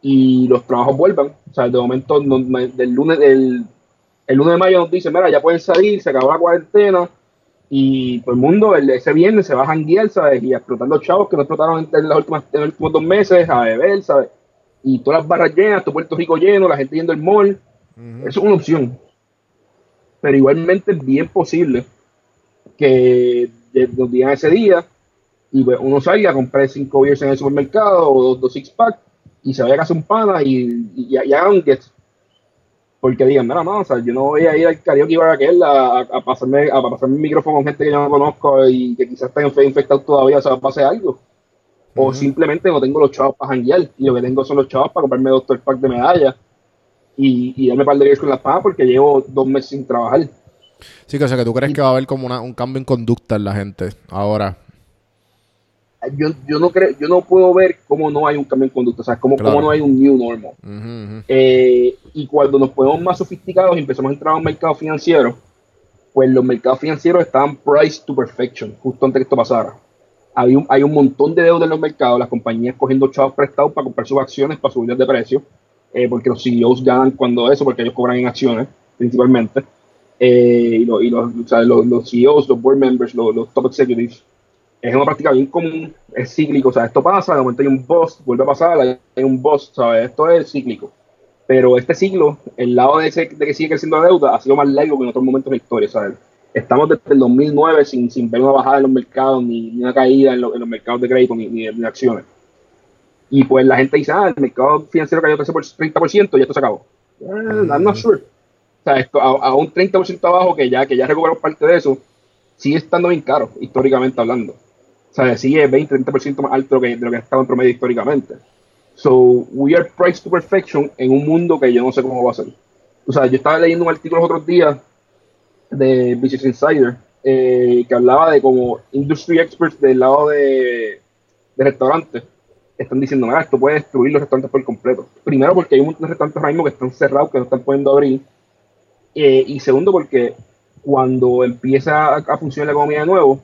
y los trabajos vuelvan. O sea, de momento, del lunes, el, el lunes de mayo nos dicen, mira, ya pueden salir, se acabó la cuarentena, y todo el mundo el, ese viernes se va a janguear, ¿sabes? Y a explotar los chavos que no explotaron en, las últimas, en los últimos dos meses, a beber, ¿sabes? Y todas las barras llenas, todo Puerto Rico lleno, la gente yendo al mall. Eso es una opción. Pero igualmente es bien posible que nos digan ese día y pues, uno salga a comprar cinco beers en el supermercado o dos, six pack y se vaya a casa un pana y, y, y haga un get porque digan, mira, no, o sea, yo no voy a ir al karaoke bar aquel a, a, pasarme, a pasarme el micrófono con gente que yo no conozco y que quizás estén infectados todavía, o sea, pase algo. O simplemente no tengo los chavos para janguear y lo que tengo son los chavos para comprarme doctor pack de medallas y, y darme par de días con las pagas porque llevo dos meses sin trabajar. Sí, que o sea, que tú crees que va a haber como una, un cambio en conducta en la gente ahora yo, yo, no creo, yo no puedo ver cómo no hay un cambio en conducta, o sea, cómo, cómo no hay un new normal. Eh, y cuando nos ponemos más sofisticados y empezamos a entrar a un mercado financiero, pues los mercados financieros estaban priced to perfection, justo antes que esto pasara. Hay un, hay un montón de deuda en los mercados, las compañías cogiendo chavos prestados para comprar sus acciones, para subirlas de precio, eh, porque los CEOs ganan cuando eso, porque ellos cobran en acciones, principalmente. Eh, y, y los, o sea, los, los, CEOs, los board members, los, los top executives, es una práctica bien común, es cíclico, o sea, esto pasa, de momento hay un boss, vuelve a pasar, hay un boss, ¿sabes? Esto es cíclico. Pero este ciclo, el lado de, ese, de que sigue creciendo la deuda, ha sido más largo que en otros momentos de la historia, ¿sabes? Estamos desde el 2009 sin, sin ver una bajada en los mercados, ni, una caída en, los mercados de crédito, ni, ni, acciones. Y pues la gente dice, ah, el mercado financiero cayó 30% y esto se acabó. Eh, I'm not sure. O sea, esto, a, un 30% abajo, que ya, que ya recuperó parte de eso, sigue estando bien caro, históricamente hablando. O sea, sigue 20-30% más alto de lo que ha estado en promedio históricamente. So, we are priced to perfection en un mundo que yo no sé cómo va a ser. O sea, yo estaba leyendo un artículo los otros días de Business Insider eh, que hablaba de como industry experts del lado de, de restaurantes están diciendo, nada, esto puede destruir los restaurantes por completo. Primero porque hay un montón de restaurantes ahora mismo que están cerrados, que no están pudiendo abrir. Eh, y segundo porque cuando empieza a funcionar la economía de nuevo,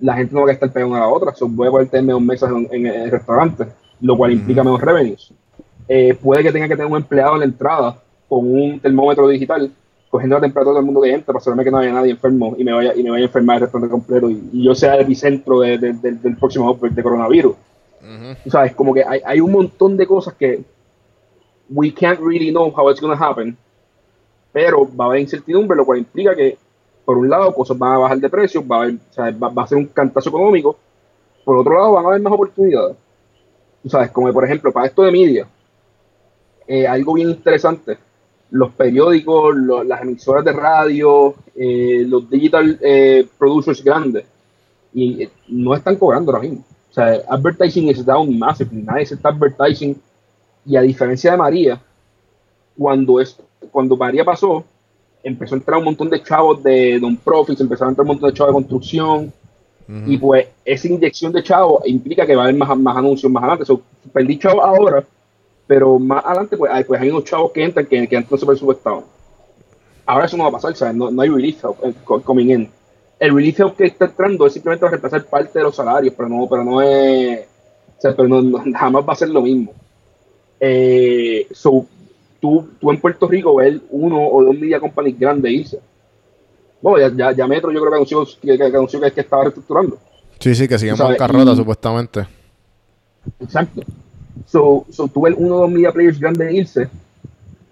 la gente no va a estar pegando a la otra. So, voy a poder tener menos mesas en, el restaurante, lo cual implica menos revenues. Eh, puede que tenga que tener un empleado en la entrada con un termómetro digital, cogiendo la temperatura del mundo que entra para asegurarme que no haya nadie enfermo y me vaya, y me vaya a enfermar el restaurante completo y, yo sea el epicentro del próximo outbreak de coronavirus. Uh sabes, como que hay, hay un montón de cosas que we can't really know how it's going to happen, pero va a haber incertidumbre, lo cual implica que por un lado, cosas van a bajar de precio, va a, ser un cantazo económico. Por otro lado, van a haber más oportunidades. Tú sabes, como por ejemplo, para esto de media, eh, algo bien interesante, los periódicos, las emisoras de radio, eh, los digital eh, producers grandes, y no están cobrando ahora mismo. O sea, advertising is down massive, nadie se está advertising. Y a diferencia de María, cuando, es, cuando María pasó, empezó a entrar un montón de chavos de non-profits, empezaron a entrar un montón de chavos de construcción. Y pues esa inyección de chavos implica que va a haber más, más anuncios más adelante. So, perdí chavos ahora, pero más adelante pues hay, pues hay unos chavos que entran que, que entran super subestados. Ahora eso no va a pasar, ¿sabes? No, no hay relief help eh, coming in. El relief help que está entrando es simplemente a reemplazar parte de los salarios, pero no, pero no es. O sea, pero no, jamás va a ser lo mismo. Eh, so, tú, tú en Puerto Rico ves uno o dos media companies grandes irse. Bueno, ya, ya, Metro yo creo que anunció que, que, anunció que, que estaba reestructurando. Sí, sí, que siguen carrota supuestamente. Exacto. So, so, tú ves uno o dos media players grandes irse,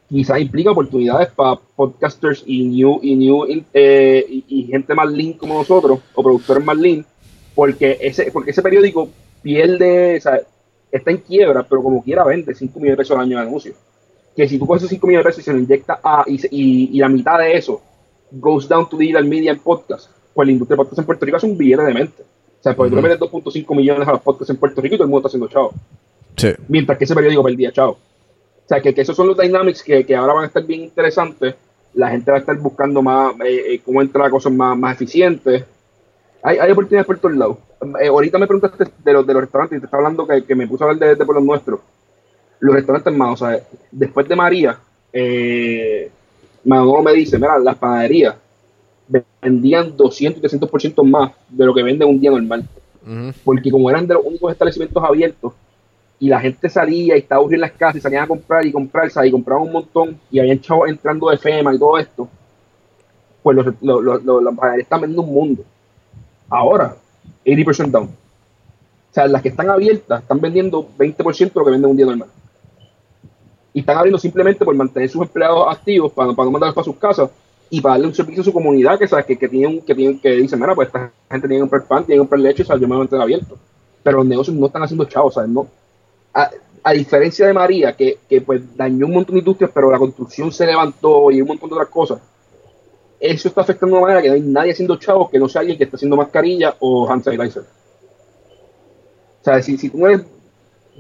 quizás implica oportunidades para podcasters y new, y, new eh, y, gente más lean como nosotros, o productores más lean, porque ese, porque ese periódico pierde, o sea, está en quiebra, pero como quiera vende 5 millones de pesos al año de anuncios que si tú coges esos 5 millones de pesos y se lo inyecta a, y, y, la mitad de eso goes down to digital media en podcast, pues la industria de podcast en Puerto Rico es un billete de mente. O sea, porque tú le metes 2.5 millones a los podcasts en Puerto Rico y todo el mundo está haciendo chao. Sí. Mientras que ese periódico perdía chao. O sea, que, que, esos son los dynamics que, que, ahora van a estar bien interesantes. La gente va a estar buscando más eh, eh, cómo entrar a cosas más, más eficientes. Hay, hay oportunidades por todos lados. Eh, ahorita me preguntaste de los, de los restaurantes y te estaba hablando que, que me puse a hablar de, de por los nuestros los restaurantes más, o sea, después de María, eh, Manolo me dice, mira, las panaderías vendían 200 y 300% más de lo que venden un día normal. Porque como eran de los únicos establecimientos abiertos, y la gente salía y estaba aburrida en las casas y salían a comprar y comprar, y compraban un montón y habían chavos entrando de FEMA y todo esto, pues los, los, los, los, están vendiendo un mundo. Ahora, 80% down. O sea, las que están abiertas están vendiendo 20% de lo que venden un día normal. Y están abriendo simplemente por mantener sus empleados activos para, para no mandarlos para sus casas y para darle un servicio a su comunidad que, ¿sabes? que, que, tienen, que, tienen, que dicen, mira, pues esta gente tiene que comprar pan, tiene que comprar leche, o sea, yo me voy a mantener abierto. Pero los negocios no están haciendo chavos, ¿sabes? No, a, diferencia de María, que, que, pues dañó un montón de industrias, pero la construcción se levantó y un montón de otras cosas, eso está afectando de manera que no hay nadie haciendo chavos que no sea alguien que está haciendo mascarilla o hand sanitizer. O sea, si, tú eres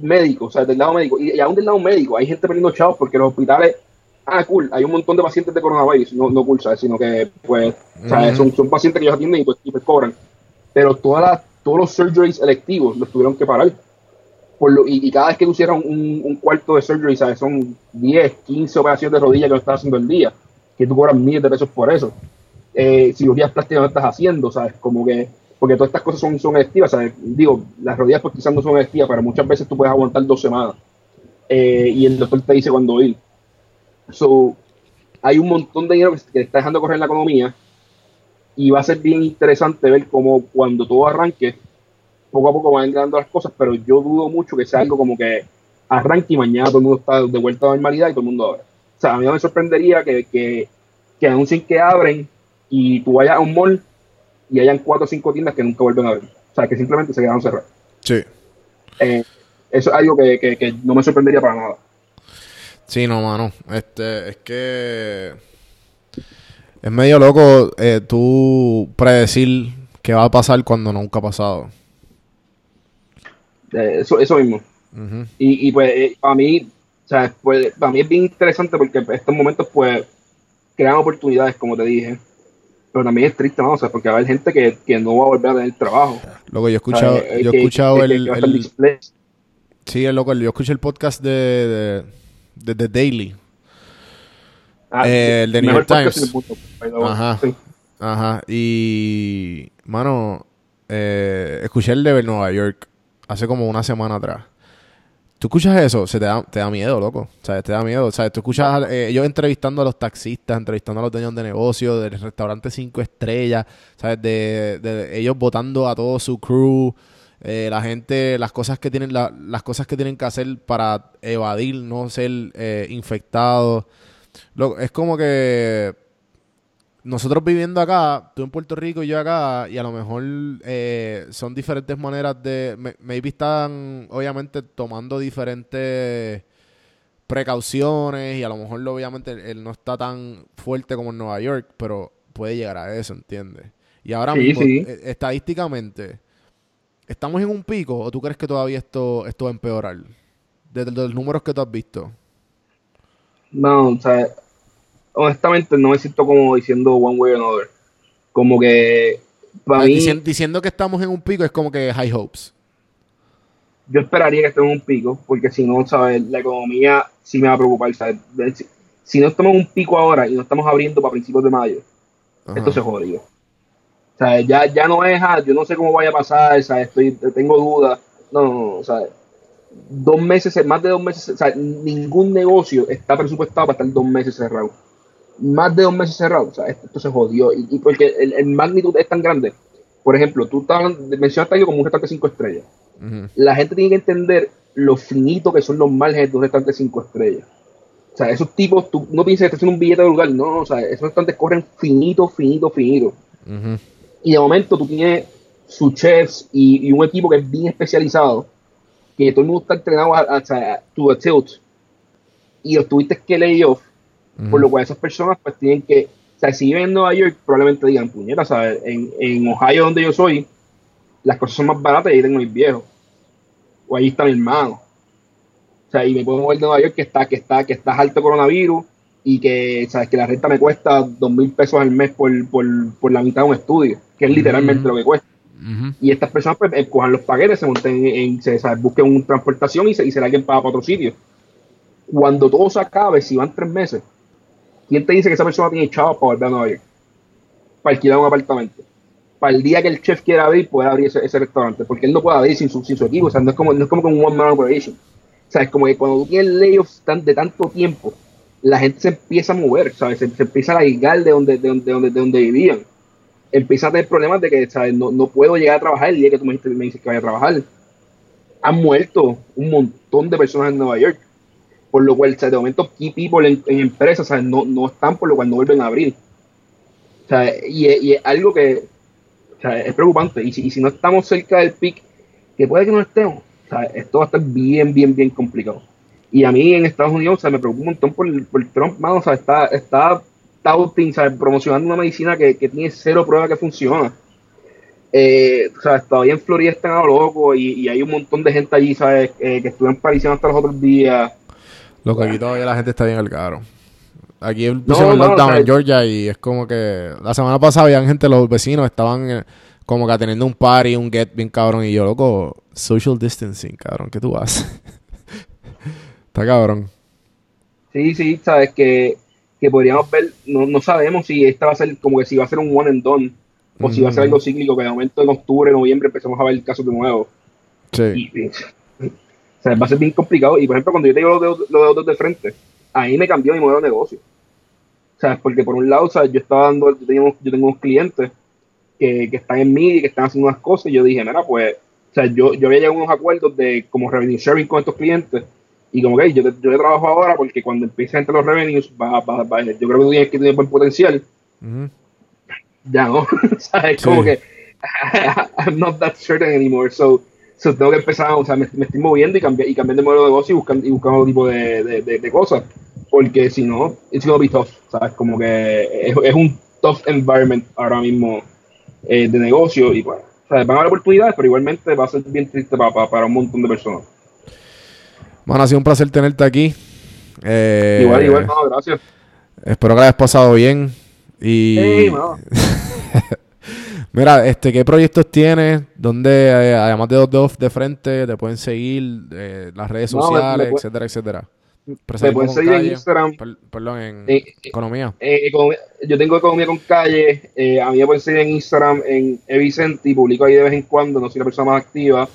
médico, o sea, del lado médico, y, aún del lado médico, hay gente perdiendo chavos porque los hospitales, ah, cool, hay un montón de pacientes de coronavirus, no, no cool, ¿sabes? sino que, pues, o sea, son, son, pacientes que ellos atienden y pues, y pues cobran. Pero todas las, todos los surgeries electivos los tuvieron que parar y, cada vez que tú cierras un, cuarto de surgery, ¿sabes? Son 10, 15 operaciones de rodilla que lo estás haciendo el día, que tú cobras miles de pesos por eso. Eh, cirugías plásticas no estás haciendo, ¿sabes? Como que, porque todas estas cosas son, son ¿sabes? Digo, las rodillas pues quizás no son electivas, pero muchas veces tú puedes aguantar dos semanas. Eh, y el doctor te dice cuándo ir. So, hay un montón de dinero que, que está dejando correr la economía y va a ser bien interesante ver cómo cuando todo arranque, poco a poco van entrando las cosas, pero yo dudo mucho que sea algo como que arranque y mañana todo el mundo está de vuelta a la normalidad y todo el mundo abre. O sea, a mí no me sorprendería que, que, que anuncien que abren y tú vayas a un mall y hayan cuatro o cinco tiendas que nunca vuelven a abrir. O sea, que simplemente se quedaron cerradas. Sí. Eh, eso es algo que, que, no me sorprendería para nada. Sí, no, mano. Este, es que es medio loco eh, tú predecir qué va a pasar cuando nunca ha pasado. Eh, eso, eso mismo. y, y, pues eh, a mí, o sea, pues, para mí es bien interesante porque estos momentos pues crean oportunidades, como te dije. Pero también es triste, ¿no? O sea, porque va a haber gente que, que no va a volver a tener trabajo. Luego yo he escuchado, yo he escuchado el, el, Sí, loco, yo escuché el podcast de, de, de, Daily. Ah, eh, el de New York Times. Ajá. Ajá. Y, mano, eh, escuché el de Nueva York hace como una semana atrás. Tú escuchas eso, se te da, te da miedo, loco. O sea, te da miedo. O sea, tú escuchas eh, ellos entrevistando a los taxistas, entrevistando a los dueños de negocio, del restaurante cinco estrellas, ¿sabes? De, de ellos votando a todo su crew, eh, la gente, las cosas que tienen, las cosas que tienen que hacer para evadir, no ser eh, infectados. es como que nosotros viviendo acá, tú en Puerto Rico y yo acá, y a lo mejor eh, son diferentes maneras de. maybe están, obviamente, tomando diferentes precauciones y a lo mejor, obviamente, él, no está tan fuerte como en Nueva York, pero puede llegar a eso, ¿entiendes? Y ahora mismo, eh, estadísticamente, ¿estamos en un pico o tú crees que todavía esto, esto va a empeorar? Desde los números que tú has visto. No, o sea honestamente no me siento como diciendo one way or another. Como que para mí, diciendo, que estamos en un pico es como que high hopes. Yo esperaría que estemos en un pico, porque si no, ¿sabes? La economía sí me va a preocupar, Si no estamos en un pico ahora y no estamos abriendo para principios de mayo, esto se jodió. O sea, ya, ya no es, ah, yo no sé cómo vaya a pasar, ¿sabes? Estoy, tengo dudas. No, no, no, o sea, dos meses, más de dos meses, o sea, ningún negocio está presupuestado para estar dos meses cerrado más de dos meses cerrados, o sea, esto, se jodió. Y, porque el, magnitud es tan grande. Por ejemplo, tú mencionaste algo como un restaurante cinco estrellas. La gente tiene que entender lo finito que son los márgenes de un restaurante cinco estrellas. O sea, esos tipos, tú no piensas que estás haciendo un billete de lugar, no, o sea, esos restaurantes corren finito, finito, finito. Y de momento tú tienes sus chefs y, un equipo que es bien especializado, que todo el mundo está entrenado a, a, a, tilt, y los tuviste que lay off por lo cual esas personas pues tienen que, o sea, si viven en Nueva York, probablemente digan, puñeta, ¿sabes? En, en Ohio, donde yo soy, las cosas son más baratas y ahí tengo mis viejos. O ahí está mi hermano. O sea, y me puedo mover de Nueva York que está, que está, que está alto coronavirus y que, ¿sabes? Que la renta me cuesta dos mil pesos al mes por, por, por, la mitad de un estudio, que es literalmente lo que cuesta. Y estas personas pues cojan los paquetes, se monten en, se, busquen una transportación y se, y se la alguien para otro sitio. Cuando todo se acabe, si van tres meses, ¿Quién te dice que esa persona tiene chavos para volver a Nueva York? Para alquilar un apartamento. para el día que el chef quiera abrir, pueda abrir ese, restaurante, porque él no puede abrir sin su, sin su equipo, o sea, no es como, no es como un one man operation. O sea, es como que cuando tú tienes layoffs de tanto tiempo, la gente se empieza a mover, ¿sabes? Se, empieza a aislar de donde, de, donde, de, donde, vivían. Empieza a tener problemas de que, ¿sabes? No, no puedo llegar a trabajar el día que tú me, me dices que vaya a trabajar. Han muerto un montón de personas en Nueva York, por lo cual, ¿sabes? de momento, key people en, en empresas, ¿sabes? No, no están, por lo cual no vuelven a abrir. O sea, y, y es algo que o sea, es preocupante. Y si, y si no estamos cerca del pic, que puede que no estemos, o sea, esto va a estar bien, bien, bien complicado. Y a mí en Estados Unidos, o sea, me preocupa un montón por, por Trump, mano, o sea, está, está touting, promocionando una medicina que, que tiene cero prueba que funciona. Eh, o sea, todavía en Florida están a loco y, y, hay un montón de gente allí, ¿sabes? Eh, que estuvieron pariciando hasta los otros días. Lo que aquí todavía la gente está bien al caro. Aquí pusieron no, lockdown en Georgia y es como que la semana pasada habían gente, los vecinos estaban eh, como que teniendo un party, un get bien cabrón y yo, loco, social distancing, cabrón, ¿qué tú haces? Está cabrón. Sí, sí, sabes que, que podríamos ver, no, no sabemos si esta va a ser como que si va a ser un one and done o si va a ser algo cíclico, que de momento en octubre, noviembre empezamos a ver casos de nuevo. Sí. O sea, va a ser bien complicado. Y por ejemplo, cuando yo tengo los los dedos de frente, ahí me cambió mi modelo de negocio. O sea, porque por un lado, o sea, yo estaba dando, yo, tengo, yo tengo unos clientes que, que están en y que están haciendo unas cosas, y yo dije, mira, pues, o sea, yo, yo había llegado a unos acuerdos de como revenue sharing con estos clientes, y como que yo, yo trabajo ahora porque cuando empiece a entrar los revenues, va, va, va, yo creo que tú tienes que tener buen potencial. Ya no, o sea, es como que I'm not that certain anymore, so, so tengo que empezar, o sea, me, me estoy moviendo y cambiar, y cambiar de modelo de negocio y buscando, y buscando otro tipo de, de, de cosas porque si no, it's gonna be tough, ¿sabes? Como que es, un tough environment ahora mismo eh, de negocio y bueno, ¿sabes? van a haber oportunidades, pero igualmente va a ser bien triste para, para, un montón de personas. Bueno, ha sido un placer tenerte aquí. Eh, igual, igual, no, gracias. Espero que la hayas pasado bien. Y. Hey, Mira, este, ¿qué proyectos tienes? ¿Dónde, eh, además de dos de frente, te pueden seguir? las redes sociales, etcétera, etcétera. Me pueden seguir en Instagram. perdón, en eh, eh, economía. Eh, yo tengo economía con calle. a mí me pueden seguir en Instagram en Evicenti. Publico ahí de vez en cuando. No soy la persona más activa.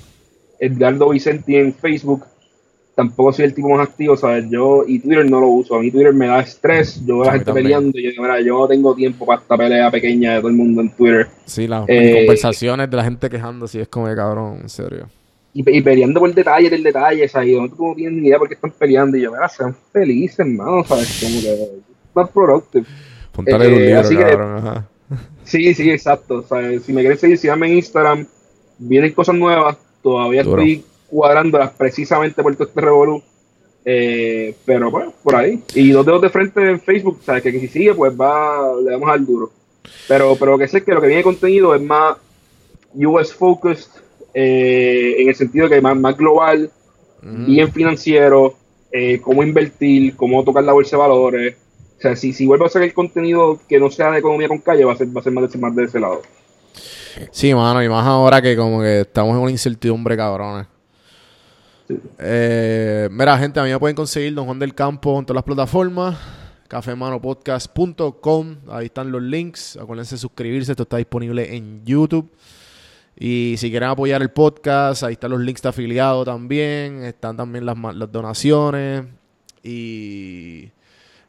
Edgardo Vicenti en Facebook. Tampoco soy el tipo más activo, ¿sabes? Yo, y Twitter no lo uso. A mí Twitter me da estrés. Yo veo a la gente peleando. Y yo, mira, yo no tengo tiempo para esta pelea pequeña de todo el mundo en Twitter. Sí, las conversaciones de la gente quejando, sí, es como de cabrón, en serio y, peleando por el detalle del detalle, ¿sabes? No tienes ni idea por qué están peleando. Y yo, mira, sean felices, hermano, ¿sabes? Como que más productive. Puntale un libro, cabrón, ajá. Sí, sí, exacto. ¿sabes? Si me quieres seguir, síganme en Instagram. Vienen cosas nuevas. Todavía estoy cuadrándolas precisamente por todo este revolú. Eh, pero bueno, por ahí. Y dos dedos de frente en Facebook, ¿sabes? Que, si sigue, pues va, le damos al duro. Pero, pero que sé que lo que viene contenido es más US focused eh, en el sentido que más, más global, bien financiero, eh, cómo invertir, cómo tocar la bolsa de valores. O sea, si, si vuelvo a hacer el contenido que no sea de economía con calle, va a ser, va a ser más, de, más de ese lado. Sí, mano, y más ahora que como que estamos en una incertidumbre cabrones. Eh, mira, gente, a mí me pueden conseguir Don Juan del Campo en todas las plataformas. cafemanopodcast.com. Ahí están los links. Acuérdense de suscribirse. Esto está disponible en YouTube. Y si quieren apoyar el podcast, ahí están los links de afiliado también. Están también las, las donaciones. Y.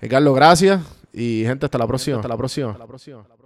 Carlos, gracias. Y gente, hasta la próxima. Hasta la próxima. Hasta la próxima.